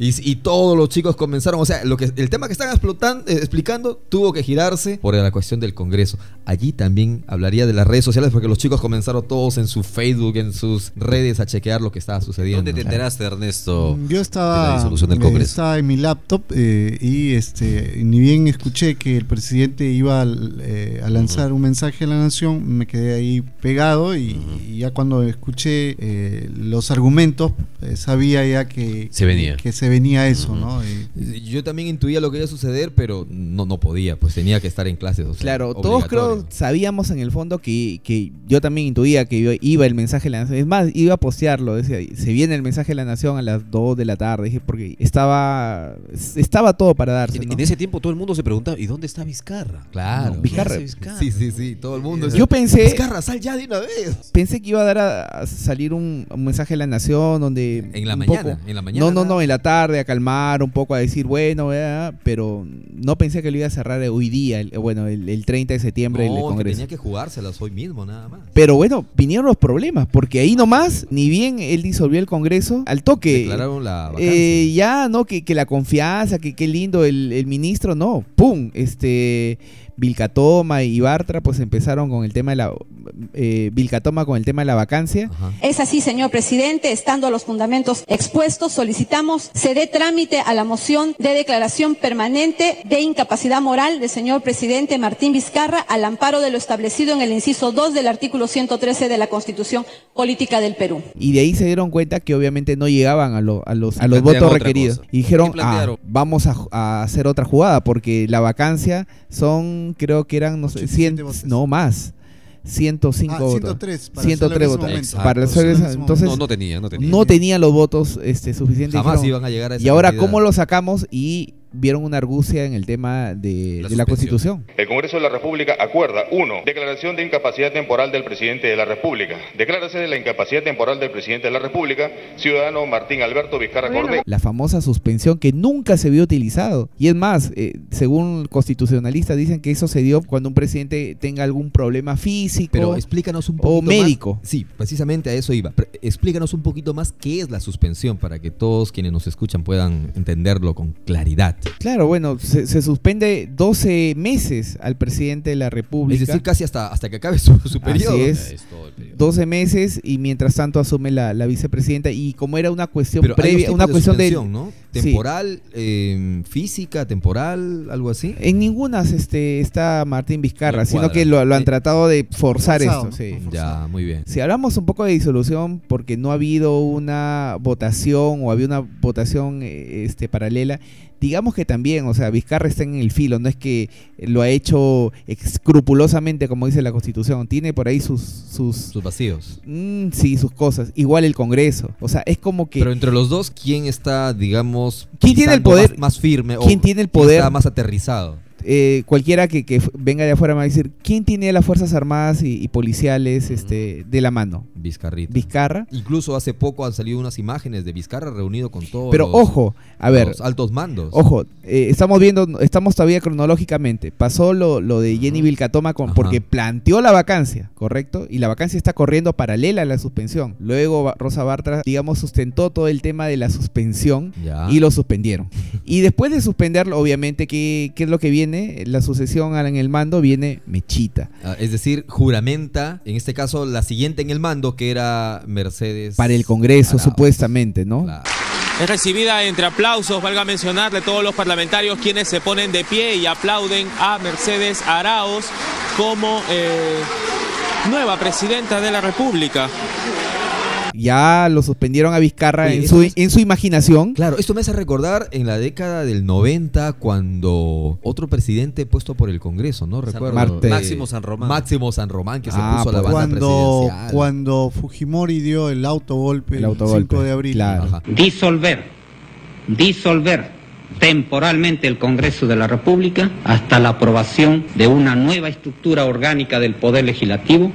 Y, y todos los chicos comenzaron, o sea, lo que el tema que están explotan- eh, explicando tuvo que girarse por la cuestión del Congreso. Allí también hablaría de las redes sociales porque los chicos comenzaron todos en su Facebook, en sus redes a chequear lo que estaba sucediendo. ¿Dónde te enteraste, Ernesto? Yo de la estaba, disolución del Congreso? estaba en mi laptop eh, y este ni bien escuché que el presidente iba eh, a lanzar un mensaje a la nación, me quedé ahí pegado y, y ya cuando escuché eh, los argumentos eh, sabía ya que Se venía. que se venía eso, ¿no? Y- Yo también intuía lo que iba a suceder, pero no, no podía, pues tenía que estar en clases. o sea, Claro, todos creo sabíamos en el fondo que, que yo también intuía que iba, iba el mensaje de la nación. Es más, iba a postearlo. Decía, se viene el mensaje de la nación a las 2 de la tarde. Dije, porque estaba estaba todo para darse. En, ¿no? en ese tiempo todo el mundo se preguntaba, ¿y dónde está Vizcarra? Claro. ¿Qué Vizcarra. Sí, sí, sí, todo el mundo. Yo pensé, Vizcarra, sal ya de una vez. pensé que iba a dar a, a salir un, un mensaje de la nación donde En la mañana, poco- en la mañana, no, no, no, en la tarde a calmar un poco a decir bueno, ¿verdad? pero no pensé que lo iba a cerrar hoy día, el- bueno, el, el 30 de septiembre el No, que Congreso. tenía que jugárselas hoy mismo, nada más. Pero bueno, vinieron los problemas, porque ahí nomás, ni bien él disolvió el Congreso, al toque. Declararon la vacancia. eh, ya, ¿no? Que, que la confianza, que qué lindo el, el ministro, no. ¡Pum! Este. Vilcatoma y Bartra, pues empezaron con el tema de la. Eh, Vilcatoma con el tema de la vacancia. Ajá. Es así, señor presidente, estando los fundamentos expuestos, solicitamos se dé trámite a la moción de declaración permanente de incapacidad moral del señor presidente Martín Vizcarra al amparo de lo establecido en el inciso 2 del artículo 113 de la Constitución Política del Perú. Y de ahí se dieron cuenta que obviamente no llegaban a, lo- a los, a votos requeridos. cosa. Y dijeron, ¿Qué ah, vamos a, a hacer otra jugada, porque la vacancia son, creo que eran, no sé, 87 100, votos. no más. 105 Ah, votos. 103 para 103 hacerlo en ese votos. Para esa- ese entonces No, no tenía, no tenía. no los votos este, suficientes. Jamás Dijeron, iban a llegar a esa Y ahora, cantidad. ¿cómo lo sacamos? Y vieron una argucia en el tema de de la Constitución. El Congreso de la República acuerda, uno, declaración de incapacidad temporal del presidente de la República. Declárase de la incapacidad temporal del presidente de la República, ciudadano Martín Alberto Vizcarra Cordero. La famosa suspensión que nunca se vio utilizado. Y es más, eh, según constitucionalistas dicen que eso se dio cuando un presidente tenga algún problema físico Pero explícanos un poquito o médico. más. Sí, precisamente a eso iba. Pre- Explícanos un poquito más qué es la suspensión para que todos quienes nos escuchan puedan entenderlo con claridad. Claro, bueno, se, se suspende 12 meses al presidente de la República. Es decir, casi hasta, hasta que acabe su, su periodo. Así es. 12 meses y mientras tanto asume la, la vicepresidenta y como era una cuestión Pero previa, una de cuestión de. Temporal, eh, física, temporal, algo así. En ninguna este, está Martín Vizcarra, No sino que lo, lo han Sí. tratado de forzar Forzado, esto. sí. Ya, muy bien. Si hablamos un poco de disolución, porque no ha habido una votación o había una votación eh, este, paralela, digamos que también, o sea, Vizcarra está en el filo, no es que lo ha hecho escrupulosamente como dice la Constitución, tiene por ahí sus... Sus, sus vacíos. Mm, sí, sus cosas. Igual el Congreso. O sea, es como que... Pero entre los dos, ¿quién está, digamos, ¿Quién tiene el poder? más, más firme? o ¿Quién tiene el quién poder? está más aterrizado? Eh, cualquiera que, venga de afuera me va a decir, ¿quién tiene las Fuerzas Armadas y, y policiales este, de la mano? Vizcarrita. Vizcarra. Incluso hace poco han salido unas imágenes de Vizcarra reunido con todos Pero los- ojo, a ver. los altos mandos. Ojo, eh, estamos viendo, estamos todavía cronológicamente. Pasó lo, lo de Jenny Vilcatoma con, porque planteó la vacancia, ¿correcto? Y la vacancia está corriendo paralela a la suspensión. Luego Rosa Bartra, digamos, sustentó todo el tema de la suspensión Ya. y lo suspendieron. y después de suspenderlo, obviamente, ¿qué, qué es lo que viene? La sucesión en el mando viene Mechita. Ah, es decir, juramenta, en este caso, la siguiente en el mando, que era Mercedes. Para el Congreso, supuestamente, ¿no? Es recibida entre aplausos, valga mencionar, de todos los parlamentarios quienes se ponen de pie y aplauden a Mercedes Arauz como eh, nueva presidenta de la República. Ya lo suspendieron a Vizcarra Oye, en su, es- en su imaginación. Claro, esto me hace recordar en la década del 90 cuando otro presidente puesto por el Congreso, ¿no? Recuerdo. Marte- Máximo San Román. Máximo San Román que se Ah, puso a la pues, banda cuando, presidencial. cuando Fujimori dio el autogolpe el, El autogolpe, 5 de abril. claro. disolver, disolver temporalmente el Congreso de la República hasta la aprobación de una nueva estructura orgánica del Poder Legislativo,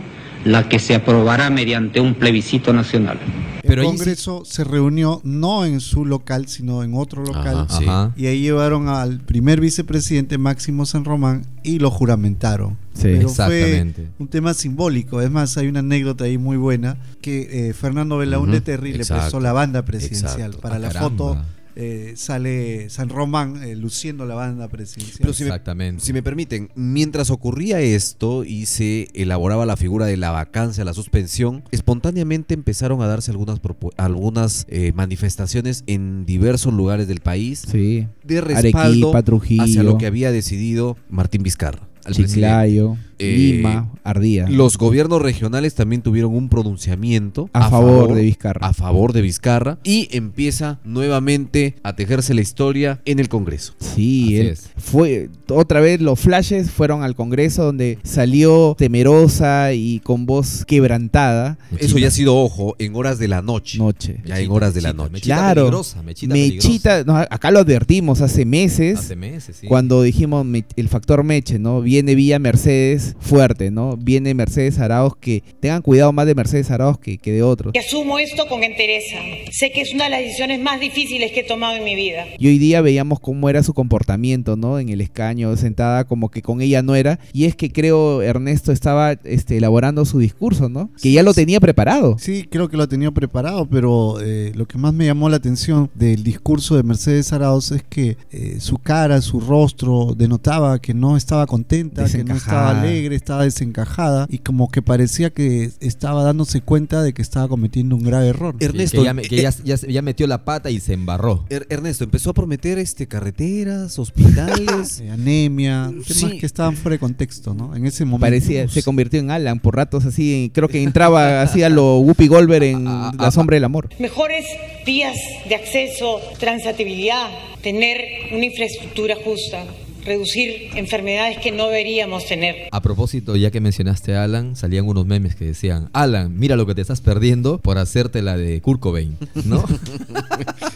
la que se aprobará mediante un plebiscito nacional. El Congreso se reunió no en su local, sino en otro local. Ajá, sí. Ajá. Y ahí llevaron al primer vicepresidente Máximo San Román y lo juramentaron. Sí. Pero Exactamente. Fue un tema simbólico. Es más, hay una anécdota ahí muy buena que eh, Fernando Belaúnde Ujú. Terry le prestó la banda presidencial. Exacto. Para Ah, la caramba. foto eh, sale San Román eh, luciendo la banda presidencial. Pero si me, Exactamente. si me permiten, mientras ocurría esto y se elaboraba la figura de la vacancia, la suspensión, espontáneamente empezaron a darse algunas, algunas eh, manifestaciones en diversos lugares del país Sí. de respaldo Arequipa, Trujillo. hacia lo que había decidido Martín Vizcarra. al Chiclayo, presidente. Eh, Lima, Ardía. Los gobiernos regionales también tuvieron un pronunciamiento A favor de Vizcarra. A favor de Vizcarra. Y empieza nuevamente a tejerse la historia en el Congreso. Sí, él es. fue otra vez los flashes fueron al Congreso donde salió temerosa y con voz quebrantada. Eso ya ha sido, ojo, en horas de la noche. Noche. Ya en horas de la noche. Mechita Claro. peligrosa, mechita Mechita, no, acá lo advertimos hace meses. Hace meses, sí. Cuando dijimos el factor Meche, ¿no? Viene Villa Mercedes fuerte, ¿no? Viene Mercedes Arauz que tengan cuidado más de Mercedes Arauz que, que de otros. Y asumo esto con entereza. Sé que es una de las decisiones más difíciles que he tomado en mi vida. Y hoy día veíamos cómo era su comportamiento, ¿no? En el escaño, sentada como que con ella no era. Y es que creo Ernesto estaba este, elaborando su discurso, ¿no? Que ya lo tenía preparado. Sí, creo que lo tenía preparado, pero eh, lo que más me llamó la atención del discurso de Mercedes Arauz es que eh, su cara, su rostro denotaba que no estaba contenta, que no estaba Desencajada. Alegre, estaba desencajada y como que parecía que estaba dándose cuenta de que estaba cometiendo un grave error. Ernesto, que, ya, me- que eh, ya- ya- ya metió la pata y se embarró. Er- Ernesto empezó a prometer este carreteras, hospitales. Eh, anemia, temas Sí. que estaban fuera de contexto, ¿no? En ese momento. Parecía, se convirtió en Alan por ratos así, creo que entraba así a lo Whoopi Goldberg en La Sombra del Amor. Mejores vías de acceso, transitibilidad, tener una infraestructura justa. Reducir enfermedades que no deberíamos tener. A propósito, ya que mencionaste a Alan, salían unos memes que decían, Alan, mira lo que te estás perdiendo por hacerte la de Kurt Cobain, ¿no?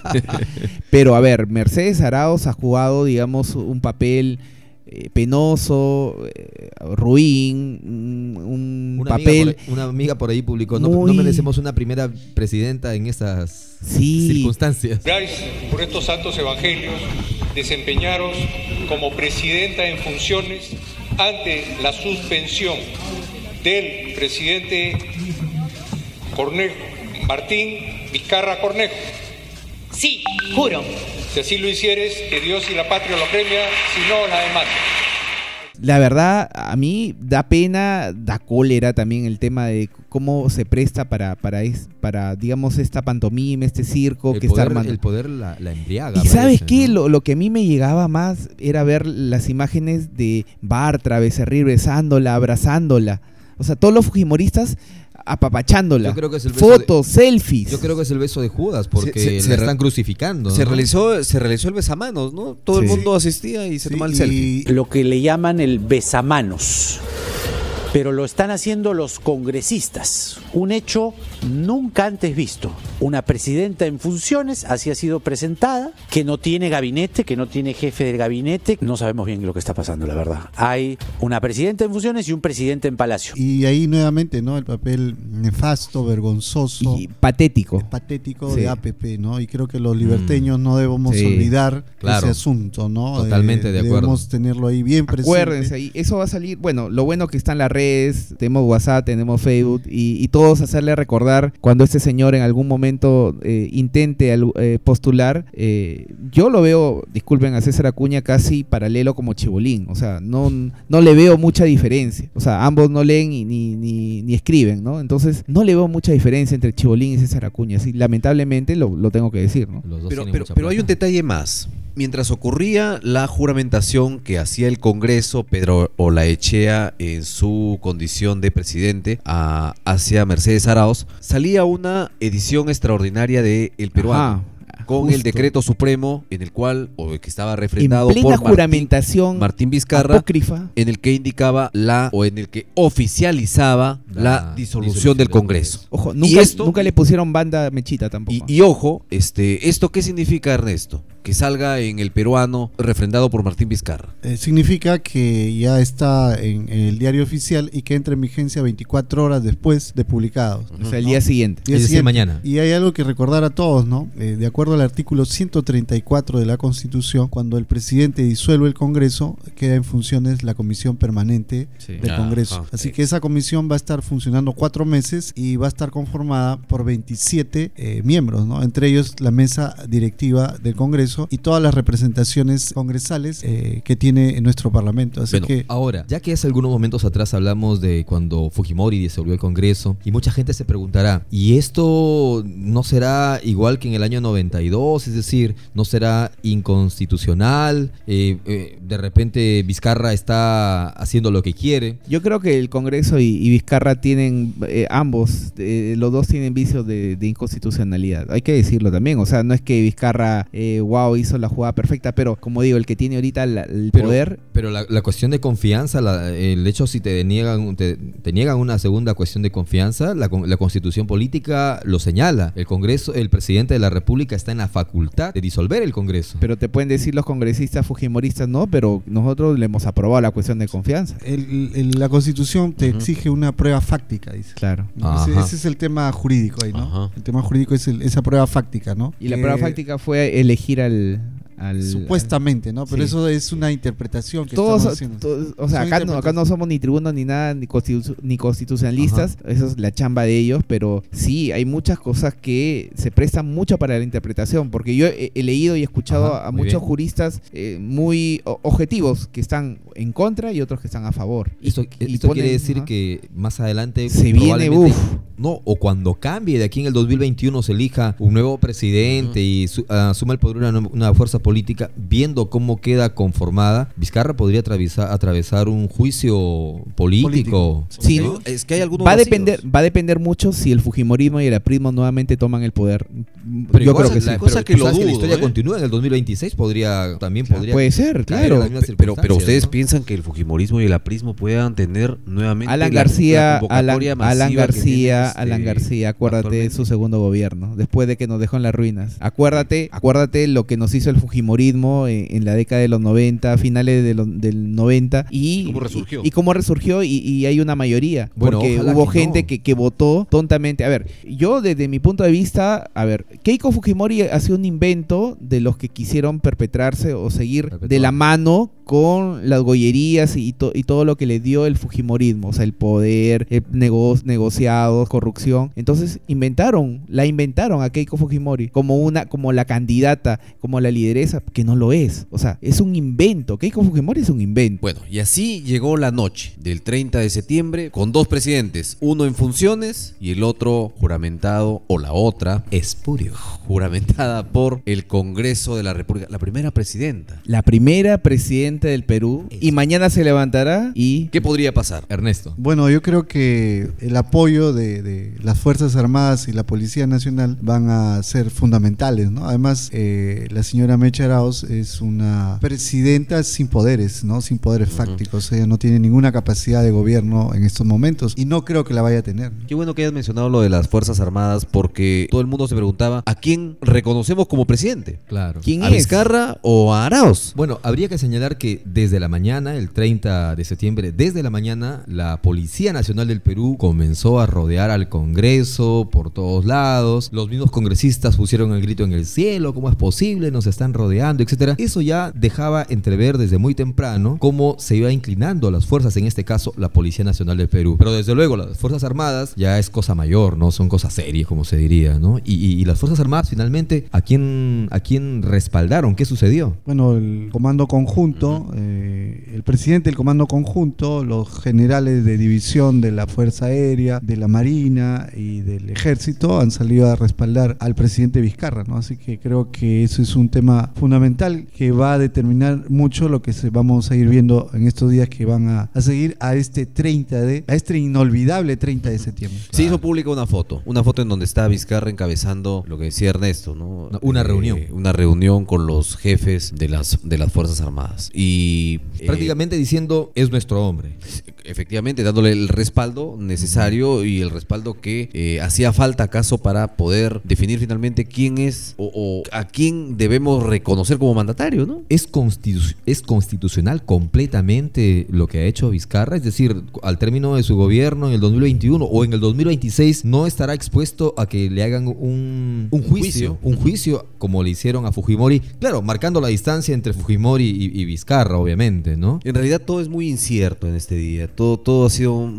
Pero a ver, Mercedes Arauz ha jugado, digamos, un papel eh, penoso, eh, ruin, un, un Una, papel... amiga por ahí, una amiga por ahí publicó, no, muy- no merecemos una primera presidenta en estas Sí. circunstancias. Por estos santos evangelios desempeñaros como presidenta en funciones ante la suspensión del presidente Cornejo, Martín Vizcarra Cornejo. Sí, juro. Si así lo hicieres, que Dios y la patria lo premia, si no la demanda. La verdad, a mí da pena, da cólera también el tema de cómo se presta para, para, es- para digamos, esta pantomima, este circo El que está armando. el poder la, la embriaga. Y sabes qué, ¿no? lo, lo que a mí me llegaba más era ver las imágenes de Bartra, Becerril besándola, abrazándola. O sea, todos los fujimoristas apapachándola. Yo creo que es el beso de- Fotos, selfies. Yo creo que es el beso de Judas, porque Se- la están crucificando. Se ¿no? realizó, se realizó el besamanos, ¿no? Todo el Sí. mundo asistía y se tomaba el selfie. Lo que le llaman el besamanos. Pero lo están haciendo los congresistas. Un hecho nunca antes visto. Una presidenta en funciones, así ha sido presentada, que no tiene gabinete, que no tiene jefe del gabinete. No sabemos bien lo que está pasando, la verdad. Hay una presidenta en funciones y un presidente en palacio. Y ahí nuevamente, ¿no? El papel nefasto, vergonzoso. Y patético. Patético Sí. de APP, ¿no? Y creo que los liberteños no debemos Sí, olvidar claro. ese asunto, ¿no? Totalmente de acuerdo. Debemos tenerlo ahí bien presente. Acuérdense, ahí, eso va a salir. Bueno, lo bueno que está en las redes, tenemos WhatsApp, tenemos Facebook, y, y todos hacerle recordar cuando este señor en algún momento eh, intente al- eh, postular. eh, yo lo veo, disculpen a César Acuña, casi paralelo como Chibolín. O sea, no, no le veo mucha diferencia. O sea, ambos no leen y ni, ni, ni escriben, ¿no? Entonces, no le veo mucha diferencia entre Chibolín y César Acuña. Lamentablemente lo, lo tengo que decir, ¿no? Pero, pero, pero hay un detalle más. Mientras ocurría la juramentación que hacía el Congreso, Pedro Olaechea, en su condición de presidente, a- hacia Mercedes Arauz, salía una edición extraordinaria de El Peruano. Ajá, con justo. el decreto supremo en el cual, o que estaba En refrendado plena por Martín, juramentación Martín Vizcarra, apócrifa. en el que indicaba la, o en el que oficializaba la, disolución del Congreso. Ojo, nunca, esto- nunca le pusieron banda mechita tampoco. Y, y ojo, este, ¿esto qué significa, Ernesto? Que salga en el peruano refrendado por Martín Vizcarra. Eh, significa que ya está en, en el diario oficial y que entra en vigencia 24 horas después de publicado. O sea, el día siguiente. Día siguiente. mañana. Y hay algo que recordar a todos, ¿no? Eh, de acuerdo al artículo 134 de la Constitución, cuando el presidente disuelve el Congreso, queda en funciones la comisión permanente del Ajá, Congreso. ok. Así que esa comisión va a estar funcionando cuatro meses y va a estar conformada por 27 eh, miembros, ¿no? Entre ellos la mesa directiva del Congreso y todas las representaciones congresales eh, que tiene en nuestro Parlamento. Así Bueno, que ahora, ya que hace algunos momentos atrás hablamos de cuando Fujimori disolvió el Congreso, y mucha gente se preguntará, ¿y esto no será igual que en el año 92? Es decir, ¿no será inconstitucional? Eh, eh, de repente Vizcarra está haciendo lo que quiere. Yo creo que el Congreso y, y Vizcarra tienen, eh, ambos, eh, los dos tienen vicios de, de inconstitucionalidad. Hay que decirlo también. O sea, no es que Vizcarra, eh, wow, hizo la jugada perfecta, pero como digo, el que tiene ahorita la- el Pero, poder. pero la, la cuestión de confianza, la- el hecho si te niegan, te, te niegan una segunda cuestión de confianza, la, con- la constitución política lo señala. El Congreso, el presidente de la República está en la facultad de disolver el Congreso. Pero te pueden decir los congresistas fujimoristas, no, pero nosotros le hemos aprobado la cuestión de confianza. el- el- la Constitución te exige una prueba fáctica, dice. Claro. Ese, es el tema jurídico ahí, ¿no? Ajá. El tema jurídico es el- esa prueba fáctica, ¿no? Y la prueba fáctica fue elegir al. Al- Supuestamente, ¿no? Pero Sí. eso es una interpretación que Todos, estamos haciendo. todos- o sea, acá no, acá no somos ni tribunos ni nada, ni, constitu- ni constitucionalistas, eso es la chamba de ellos, pero sí, hay muchas cosas que se prestan mucho para la interpretación, porque yo he, he leído y he escuchado Ajá, a muchos bien. juristas eh, muy objetivos que están en contra y otros que están a favor. Y- Esto, y esto ponen- quiere decir que más adelante Se viene, no o cuando cambie de aquí en el 2021 se elija un nuevo presidente y su- asuma el poder una, una fuerza política, viendo cómo queda conformada, Vizcarra podría atravesar, atravesar un juicio político. Sí, ¿no? Es que hay algunos va a depender, va a depender mucho si el fujimorismo y el aprismo nuevamente toman el poder. Pero Yo creo que sí. la, cosa pero que lo que la dudo, historia ¿eh? continúa en el 2026, podría también podría puede ser, claro. Pero, ustedes ¿no? piensan que el fujimorismo y el aprismo puedan tener nuevamente Alan la- García, la Alan, García, este, Alan García, acuérdate de su segundo gobierno, después de que nos dejó en las ruinas. Acuérdate, acuérdate lo que nos hizo el fujimorismo en, en la década de los 90, finales de del 90 y ¿Cómo resurgió? Y, y cómo resurgió y, y hay una mayoría, Bueno, porque hubo que gente no. que, que votó tontamente. A ver, yo desde mi punto de vista, a ver, Keiko Fujimori ha sido un invento de los que quisieron perpetrarse o seguir de la mano con las gollerías y, to- y todo lo que le dio el Fujimorismo, o sea, el poder, eh, nego- negociados, corrupción. Entonces inventaron, la inventaron a Keiko Fujimori como una, como la candidata, como la lideresa, que no lo es. O sea, es un invento. Keiko Fujimori es un invento. Bueno, y así llegó la noche del 30 de septiembre con dos presidentes, uno en funciones y el otro juramentado, o la otra, espurio, juramentada por el Congreso de la República, la primera presidenta. La primera presidenta del Perú y mañana se levantará y ¿Qué podría pasar? Ernesto. Bueno, yo creo que el apoyo de, de las Fuerzas Armadas y la Policía Nacional van a ser fundamentales, ¿no? Además, eh, la señora Mecha Arauz es una presidenta sin poderes, ¿no? Sin poderes fácticos. Ella no tiene ninguna capacidad de gobierno en estos momentos y no creo que la vaya a tener. Qué bueno que hayas mencionado lo de las Fuerzas Armadas porque todo el mundo se preguntaba a quién reconocemos como presidente. Claro. ¿Quién ¿A es? Vizcarra o a Arauz? Bueno, habría que señalar que desde la mañana, el 30 de septiembre, desde la mañana, la Policía Nacional del Perú comenzó a rodear al Congreso por todos lados. Los mismos congresistas pusieron el grito en el cielo, ¿cómo es posible? Nos están rodeando, etcétera. Eso ya dejaba entrever desde muy temprano cómo se iba inclinando las fuerzas, en este caso la Policía Nacional del Perú. Pero desde luego, las Fuerzas Armadas ya es cosa mayor, ¿no? Son cosas serias, como se diría, ¿no? Y, y- y las Fuerzas Armadas finalmente, ¿a quién, ¿a quién respaldaron? ¿Qué sucedió? Bueno, el comando conjunto, eh, el presidente del comando conjunto, los generales de división de la Fuerza Aérea, de la Marina y del Ejército han salido a respaldar al presidente Vizcarra, ¿no? Así que creo que eso es un tema fundamental que va a determinar mucho lo que se, vamos a ir viendo en estos días que van a, a seguir a este 30 de, a este inolvidable 30 de septiembre. Se hizo pública una foto, una foto en donde está Vizcarra encabezando lo que decía Ernesto, ¿no? Una- una reunión. Una reunión con los jefes de las, de las Fuerzas Armadas. Y eh, Prácticamente diciendo, es nuestro hombre. efectivamente dándole el respaldo necesario y el respaldo que eh, hacía falta acaso para poder definir finalmente quién es o, o a quién debemos reconocer como mandatario, ¿no? ¿Es, constitu- ¿Es constitucional completamente lo que ha hecho Vizcarra? Es decir, al término de su gobierno en el 2021 o en el 2026 no estará expuesto a que le hagan un, un juicio, un juicio como le hicieron a Fujimori, claro, marcando la distancia entre Fujimori y, y Vizcarra, obviamente, ¿no? En realidad todo es muy incierto en este día. Todo, todo ha sido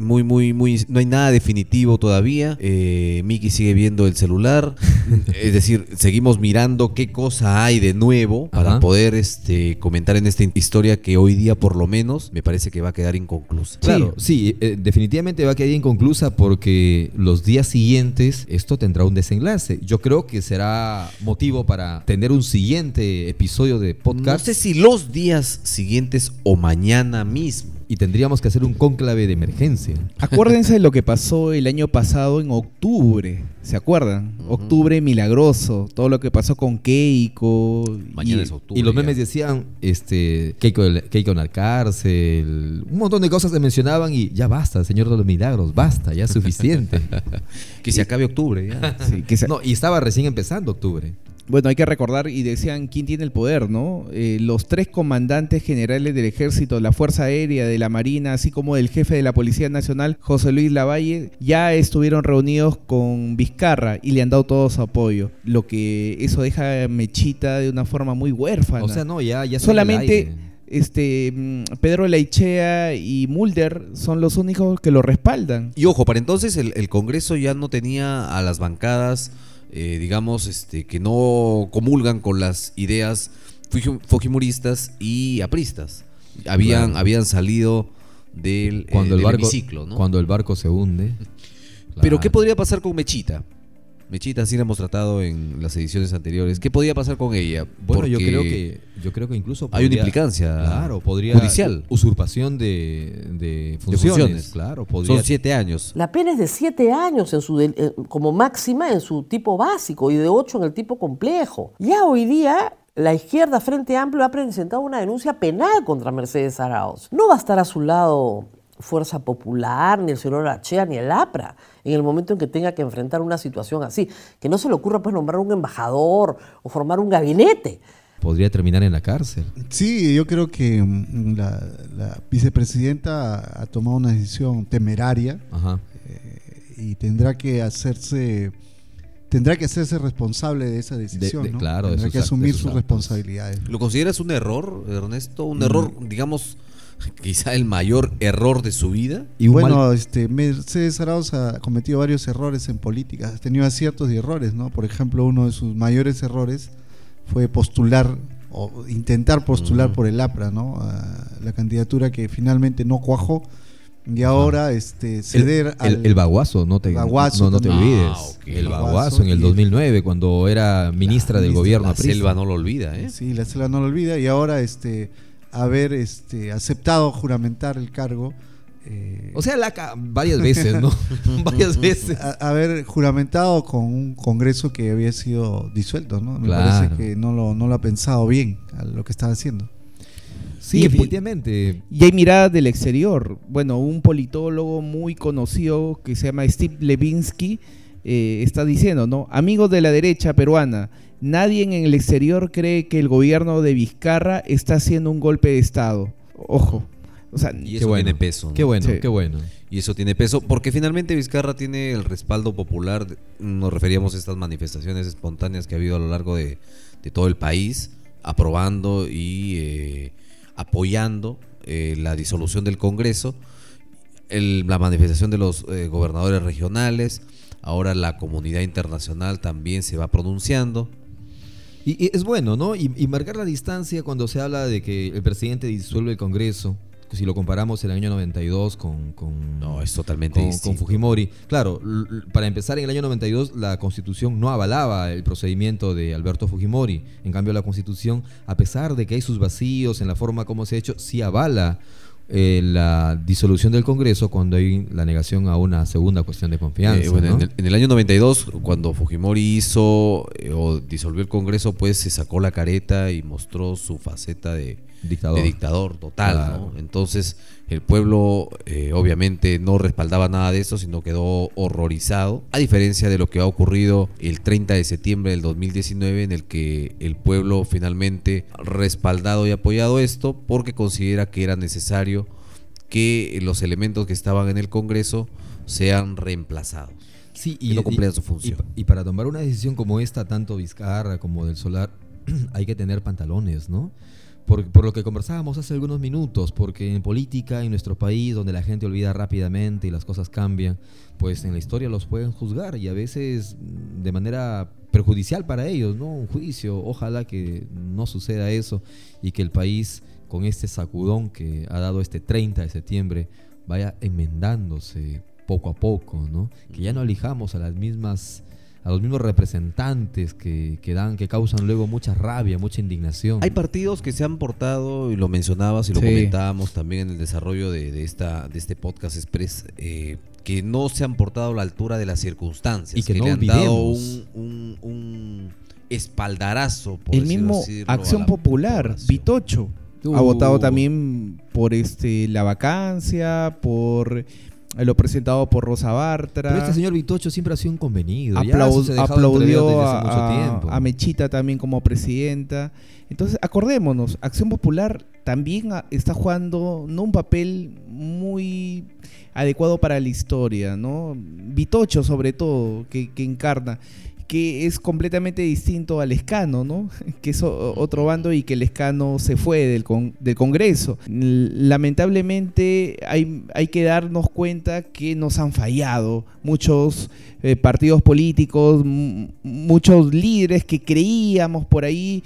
muy, muy, muy. No hay nada definitivo todavía. Eh, Miki sigue viendo el celular. es decir, seguimos mirando qué cosa hay de nuevo para Ajá. poder este, comentar en esta historia que hoy día, por lo menos, me parece que va a quedar inconclusa. Claro, sí, eh, definitivamente va a quedar inconclusa porque los días siguientes esto tendrá un desenlace. Yo creo que será motivo para tener un siguiente episodio de No podcast. sé si los días siguientes o mañana mismo. Y tendríamos que hacer un cónclave de emergencia. Acuérdense de lo que pasó el año pasado en octubre. ¿Se acuerdan? Octubre milagroso. Todo lo que pasó con Keiko. Mañana y- es octubre. Y los ya. memes decían, este, Keiko, Keiko en la cárcel, un montón de cosas se mencionaban y ya basta, Señor de los Milagros, basta, ya es suficiente. que se acabe octubre ya. Sí, que se- no, y estaba recién empezando octubre. Bueno, hay que recordar y decían quién tiene el poder, ¿no? Eh, los tres comandantes generales del ejército, la Fuerza Aérea, de la Marina, así como el jefe de la Policía Nacional, José Luis Lavalle, ya estuvieron reunidos con Vizcarra y le han dado todo su apoyo. Lo que eso deja a Mechita de una forma muy huérfana. O sea, no, ya, ya Solamente este mm, Pedro Leichea y Mulder son los únicos que lo respaldan. Y ojo, para entonces el, el Congreso ya no tenía a las bancadas, eh, digamos, este, que no comulgan con las ideas fuji- fujimoristas y apristas. Habían, Claro. habían salido del, Cuando eh, el del barco, hemiciclo, ¿no? cuando el barco se hunde. Pero. ¿qué podría pasar con Mechita? Mechita sí la hemos tratado en las ediciones anteriores. ¿Qué podía pasar con ella? Bueno, yo creo que yo creo que incluso hay una implicancia claro, podría judicial. usurpación de, de funciones, funciones. claro, podría Son siete años. La pena es de siete años en su eh, como máxima en su tipo básico y de ocho en el tipo complejo. Ya hoy día la izquierda Frente Amplio ha presentado una denuncia penal contra Mercedes Arauz. No va a estar a su lado Fuerza Popular, ni el señor Archea, ni el APRA, en el momento en que tenga que enfrentar una situación así. Que no se le ocurra pues nombrar un embajador o formar un gabinete. podría terminar en la cárcel. Sí, yo creo que mm, la, la vicepresidenta ha, tomado una decisión temeraria Ajá. eh, y tendrá que hacerse tendrá que hacerse responsable de esa decisión, de- ¿no? claro, de tendrá sus que asumir sus responsabilidades. ¿Lo consideras un error, Ernesto? Un Mm. error, digamos, quizá el mayor error de su vida. Y bueno, mal- este, Mercedes Arauz ha cometido varios errores en política, ha tenido aciertos y errores, ¿no? Por ejemplo, uno de sus mayores errores fue postular o intentar postular por el APRA, ¿no? A la candidatura que finalmente no cuajó y ahora este ceder el, el, al el baguazo, no te, Baguazo no, no te olvides. Ah. El Baguazo en el y- 2009, cuando era ministra del ministra, gobierno. La selva no lo olvida, ¿eh? Sí, la selva no lo olvida y ahora este haber este aceptado juramentar el cargo eh, O sea, la ca- varias veces, ¿no? varias veces. a- haber juramentado con un congreso que había sido disuelto, ¿no? Me Claro. parece que no lo, no lo ha pensado bien a lo que estaba haciendo. Sí, Y- definitivamente. Y hay miradas del exterior. Bueno, un politólogo muy conocido que se llama Steve Levinsky eh, está diciendo, ¿no? Amigos de la derecha peruana, nadie en el exterior cree que el gobierno de Vizcarra está haciendo un golpe de Estado. Ojo. O sea, Y Qué eso bueno. tiene peso. ¿no? Qué bueno, Sí. qué bueno. Y eso tiene peso porque finalmente Vizcarra tiene el respaldo popular. Nos referíamos a estas manifestaciones espontáneas que ha habido a lo largo de, de todo el país, aprobando y eh, apoyando eh, la disolución del Congreso, el- la manifestación de los eh, gobernadores regionales, ahora la comunidad internacional también se va pronunciando. Y, y es bueno, ¿no? Y, y marcar la distancia cuando se habla de que el presidente disuelve el Congreso, que si lo comparamos en el año 92 con... con No, es totalmente con, con Fujimori. Claro, para empezar, en el año 92 la Constitución no avalaba el procedimiento de Alberto Fujimori. En cambio, la Constitución, a pesar de que hay sus vacíos en la forma como se ha hecho, sí avala eh, la disolución del Congreso cuando hay la negación a una segunda cuestión de confianza. Eh, bueno, ¿no? en, el, en el año 92, cuando Fujimori hizo eh, o disolvió el Congreso, pues se sacó la careta y mostró su faceta de Dictador. de dictador total. Claro. ¿no? Entonces, el pueblo eh, obviamente no respaldaba nada de eso, sino quedó horrorizado. A diferencia de lo que ha ocurrido el 30 de septiembre del 2019, en el que el pueblo finalmente ha respaldado y apoyado esto porque considera que era necesario que los elementos que estaban en el Congreso sean reemplazados. Sí, que no cumplían su y- función. Y, y para tomar una decisión como esta, tanto Vizcarra como del Solar, hay que tener pantalones, ¿no? Por, lo que conversábamos hace algunos minutos, porque en política, en nuestro país, donde la gente olvida rápidamente y las cosas cambian, pues en la historia los pueden juzgar y a veces de manera perjudicial para ellos, ¿no? Un juicio, ojalá que no suceda eso y que el país, con este sacudón que ha dado este 30 de septiembre, vaya enmendándose poco a poco, ¿no? Que ya no elijamos a las mismas a los mismos representantes que, que dan, que causan luego mucha rabia, mucha indignación. Hay partidos que se han portado, y lo mencionabas y lo Sí. comentábamos también en el desarrollo de, de esta, de este podcast express, eh, que no se han portado a la altura de las circunstancias. Y que no le han dado un, un- un espaldarazo. Por el mismo Acción la Popular, población. Vitocho, ha Uh. votado también por este la vacancia, por lo presentado por Rosa Bartra. Pero este señor Vitocho siempre ha sido un convenido. ya aplaudió desde a, hace mucho a- tiempo. a Mechita también como presidenta. Entonces, acordémonos, Acción Popular también está jugando no un papel muy adecuado para la historia, ¿no? Vitocho sobre todo, que, que encarna. Que es completamente distinto al escano, ¿no? Que es otro bando y que el escano se fue del, con- del Congreso. Lamentablemente hay, hay que darnos cuenta que nos han fallado muchos eh, partidos políticos, muchos líderes que creíamos por ahí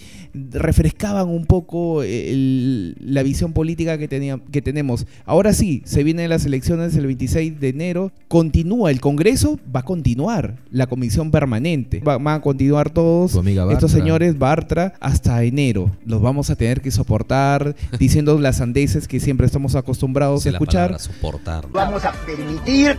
refrescaban un poco el- la visión política que, que tenemos. Ahora sí, se vienen las elecciones el 26 de enero, continúa el Congreso, va a continuar la comisión permanente, Va- van a continuar todos Tu amiga estos señores Bartra hasta enero. Los vamos a tener que soportar diciendo las sandeces que siempre estamos acostumbrados a la escuchar. palabra soportar. Vamos a permitir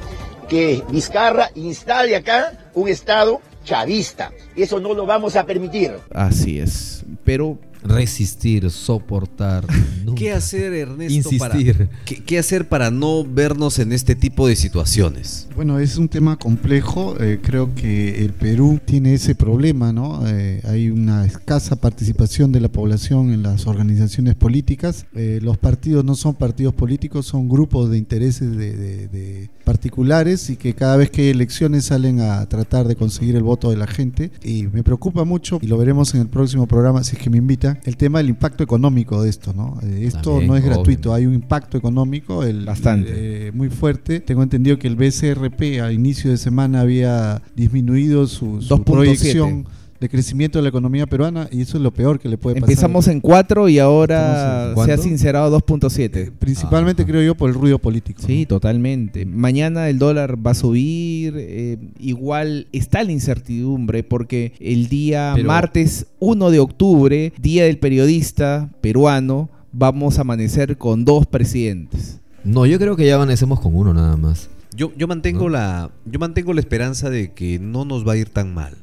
que Vizcarra instale acá un Estado chavista. Eso no lo vamos a permitir. Así es, pero Resistir, soportar. ¿Qué hacer, Ernesto? Para, Insistir. ¿qué, qué hacer para no vernos en este tipo de situaciones? Bueno, es un tema complejo. eh, creo que el Perú tiene ese problema, ¿no? Eh, hay una escasa participación de la población en las organizaciones políticas. Eh, los partidos no son partidos políticos, son grupos de intereses de, de- de particulares y que cada vez que hay elecciones salen a tratar de conseguir el voto de la gente. Y me preocupa mucho, y lo veremos en el próximo programa, si es que me invita, el tema del impacto económico de esto, ¿no? Eh, esto También, no es obvio. gratuito, hay un impacto económico el, Bastante. eh, muy fuerte. Tengo entendido que el BCRP a inicio de semana había disminuido su, su 2.7. proyección de crecimiento de la economía peruana y eso es lo peor que le puede pasar. empezamos en 4 y ahora se ha sincerado 2.7. Principalmente creo yo por el ruido político. Sí, totalmente. Mañana el dólar va a subir. eh, igual está la incertidumbre porque el día Pero- martes 1 de octubre, día del periodista peruano, vamos a amanecer con dos presidentes. No, yo creo que ya amanecemos con uno nada más. Yo, yo mantengo la yo mantengo la esperanza de que no nos va a ir tan mal.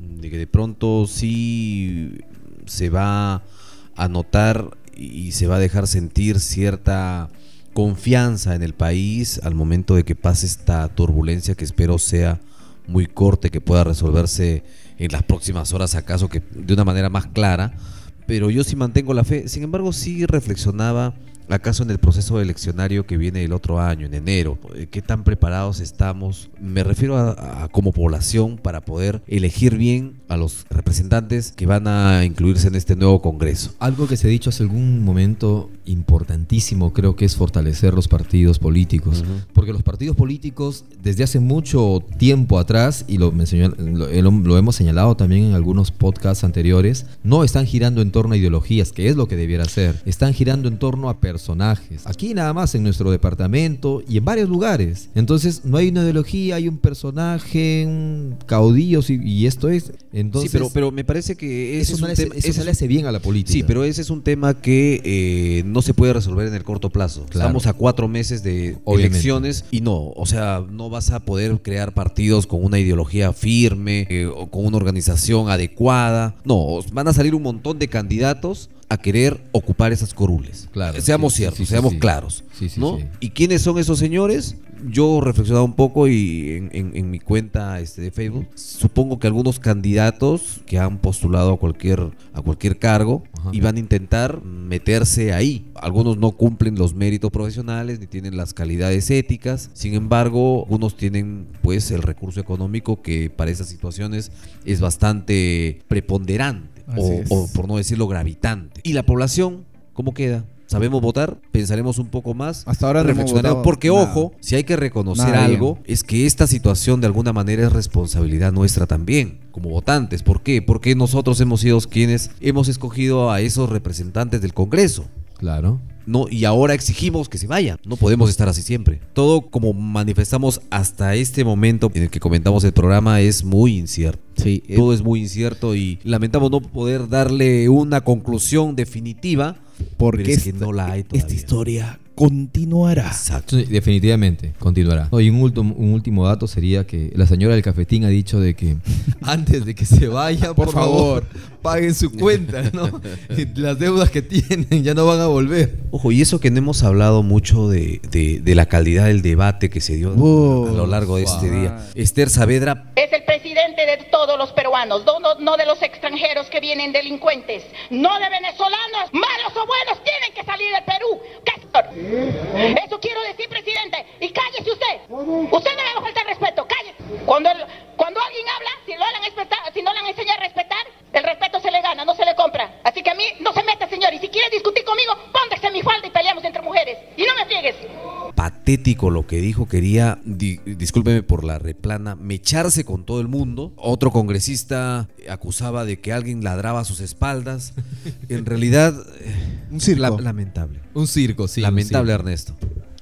De que de pronto sí se va a notar y se va a dejar sentir cierta confianza en el país al momento de que pase esta turbulencia que espero sea muy corte, que pueda resolverse en las próximas horas acaso que de una manera más clara, pero yo sí mantengo la fe. Sin embargo, sí reflexionaba acaso en el proceso eleccionario que viene el otro año, en enero, eh, qué tan preparados estamos, me refiero a, a como población para poder elegir bien a los representantes que van a incluirse en este nuevo Congreso. Algo que se ha dicho hace algún momento importantísimo creo que es fortalecer los partidos políticos. Porque los partidos políticos desde hace mucho tiempo atrás, y lo, mencionó- lo, lo hemos señalado también en algunos podcasts anteriores, no están girando en torno a ideologías, que es lo que debiera ser. Están girando en torno a personajes. Aquí nada más en nuestro departamento y en varios lugares. Entonces no hay una ideología, hay un personaje, un caudillo, sí, y esto es... Entonces, sí, pero, pero me parece que eso es no le hace bien a la política. Sí, pero ese es un tema que eh, no se puede resolver en el corto plazo. Claro. Estamos a cuatro meses de Obviamente. elecciones y no, o sea, no vas a poder crear partidos con una ideología firme eh, o con una organización adecuada. No, van a salir un montón de candidatos a querer ocupar esas corules. Claro, seamos sí, ciertos, sí, sí, seamos claros. Sí, sí, ¿no? ¿Y quiénes son esos señores? Yo reflexionaba un poco y en, en- en mi cuenta este, de Facebook, supongo que algunos candidatos que han postulado a cualquier, a cualquier cargo y van a intentar meterse ahí. Algunos no cumplen los méritos profesionales ni tienen las calidades éticas. Sin embargo, unos tienen pues el recurso económico que para esas situaciones es bastante preponderante o, es. o por no decirlo gravitante. ¿Y la población cómo queda? ¿Sabemos votar? ¿Pensaremos un poco más? Hasta ahora no Reflexionaremos, votado Porque, nada. ojo, si hay que reconocer Nada bien. algo, es que esta situación de alguna manera es responsabilidad nuestra también, como votantes. ¿Por qué? Porque nosotros hemos sido quienes hemos escogido a esos representantes del Congreso. Claro. No, y ahora exigimos que se vayan. No podemos estar así siempre. Todo como manifestamos hasta este momento en el que comentamos el programa es muy incierto. Sí, Todo es muy incierto y lamentamos no poder darle una conclusión definitiva Porque es esta- no la hay esta historia continuará. Sí, definitivamente, continuará. No, y un último, un último dato sería que la señora del cafetín ha dicho de que antes de que se vaya, por, Por favor, favor. Paguen su cuenta, ¿no? Las deudas que tienen ya no van a volver. Ojo, y eso que no hemos hablado mucho de, de- de la calidad del debate que se dio a lo largo de este día. Esther Saavedra Es el presidente de todos los peruanos, no, no- no de los extranjeros que vienen delincuentes, no de venezolanos, malos o buenos, tienen que salir del Perú. Castor. Eso quiero decir, presidente. Y cállese usted. Usted no me falta el respeto, cállese. Cuando, el- cuando alguien habla, si, lo han si no le han enseñado a respetar, el respeto se le gana, no se le compra. Así que a mí no se meta, señor. Y si quiere discutir conmigo, póngase mi falda y peleamos entre mujeres. Y no me pliegues. Patético lo que dijo, quería, di, discúlpeme por la replana, mecharse con todo el mundo. Otro congresista acusaba de que alguien ladraba a sus espaldas. En realidad, un circo. La, lamentable. Un circo, sí. Lamentable, circo. Ernesto.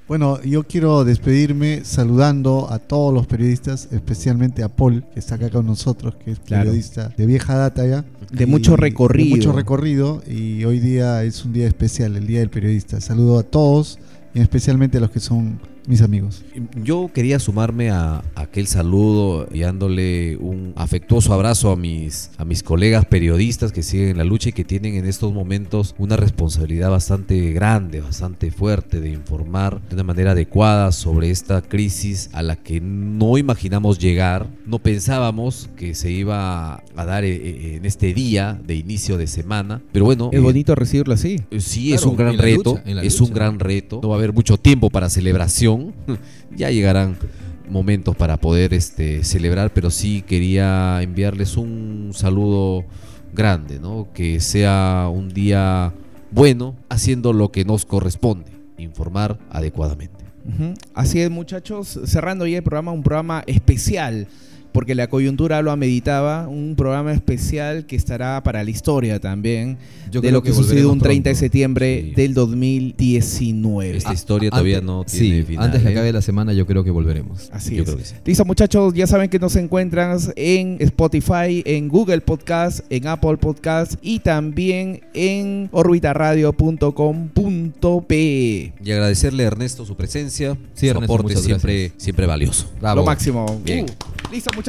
Bueno, yo quiero despedirme saludando a todos los periodistas, especialmente a Paul, que está acá con nosotros, que es Claro. periodista de vieja data ya. De mucho recorrido. De mucho recorrido y hoy día es un día especial, el Día del Periodista. Saludo a todos y especialmente a los que son mis amigos. Yo quería sumarme a aquel saludo y dándole un afectuoso abrazo a mis, a mis colegas periodistas que siguen la lucha y que tienen en estos momentos una responsabilidad bastante grande, bastante fuerte de informar de una manera adecuada sobre esta crisis a la que no imaginamos llegar, no pensábamos que se iba a dar eh, eh, en este día de inicio de semana, pero bueno. Es eh, bonito recibirlo así. Sí, es un gran reto, lucha, es lucha. un gran reto. No va a haber mucho tiempo para celebración. ya llegarán momentos para poder este, celebrar, pero sí quería enviarles un saludo grande, ¿no? Que sea un día bueno, haciendo lo que nos corresponde, informar adecuadamente. Así es, muchachos. Cerrando ya el programa, un programa especial, porque la coyuntura lo ameritaba. Un programa especial que estará para la historia también, Yo de lo que, que sucedió un 30 de septiembre Sí. del 2019. Esta Ah, historia todavía Antes- no tiene sí, final. antes que ¿eh? acabe la semana yo creo que volveremos. Así Yo es. creo que sí. Listo, muchachos, ya saben que nos encuentran en Spotify, en Google Podcast, en Apple Podcast y también en orbitaradio.com.pe. Y agradecerle a Ernesto su presencia, Sí, su Ernesto, aporte siempre, gracias. siempre valioso. Bravo. Lo máximo. Bien. Uh, listo, muchachos.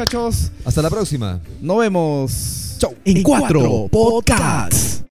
Hasta la próxima. Nos vemos. Chau. En cuatro podcasts.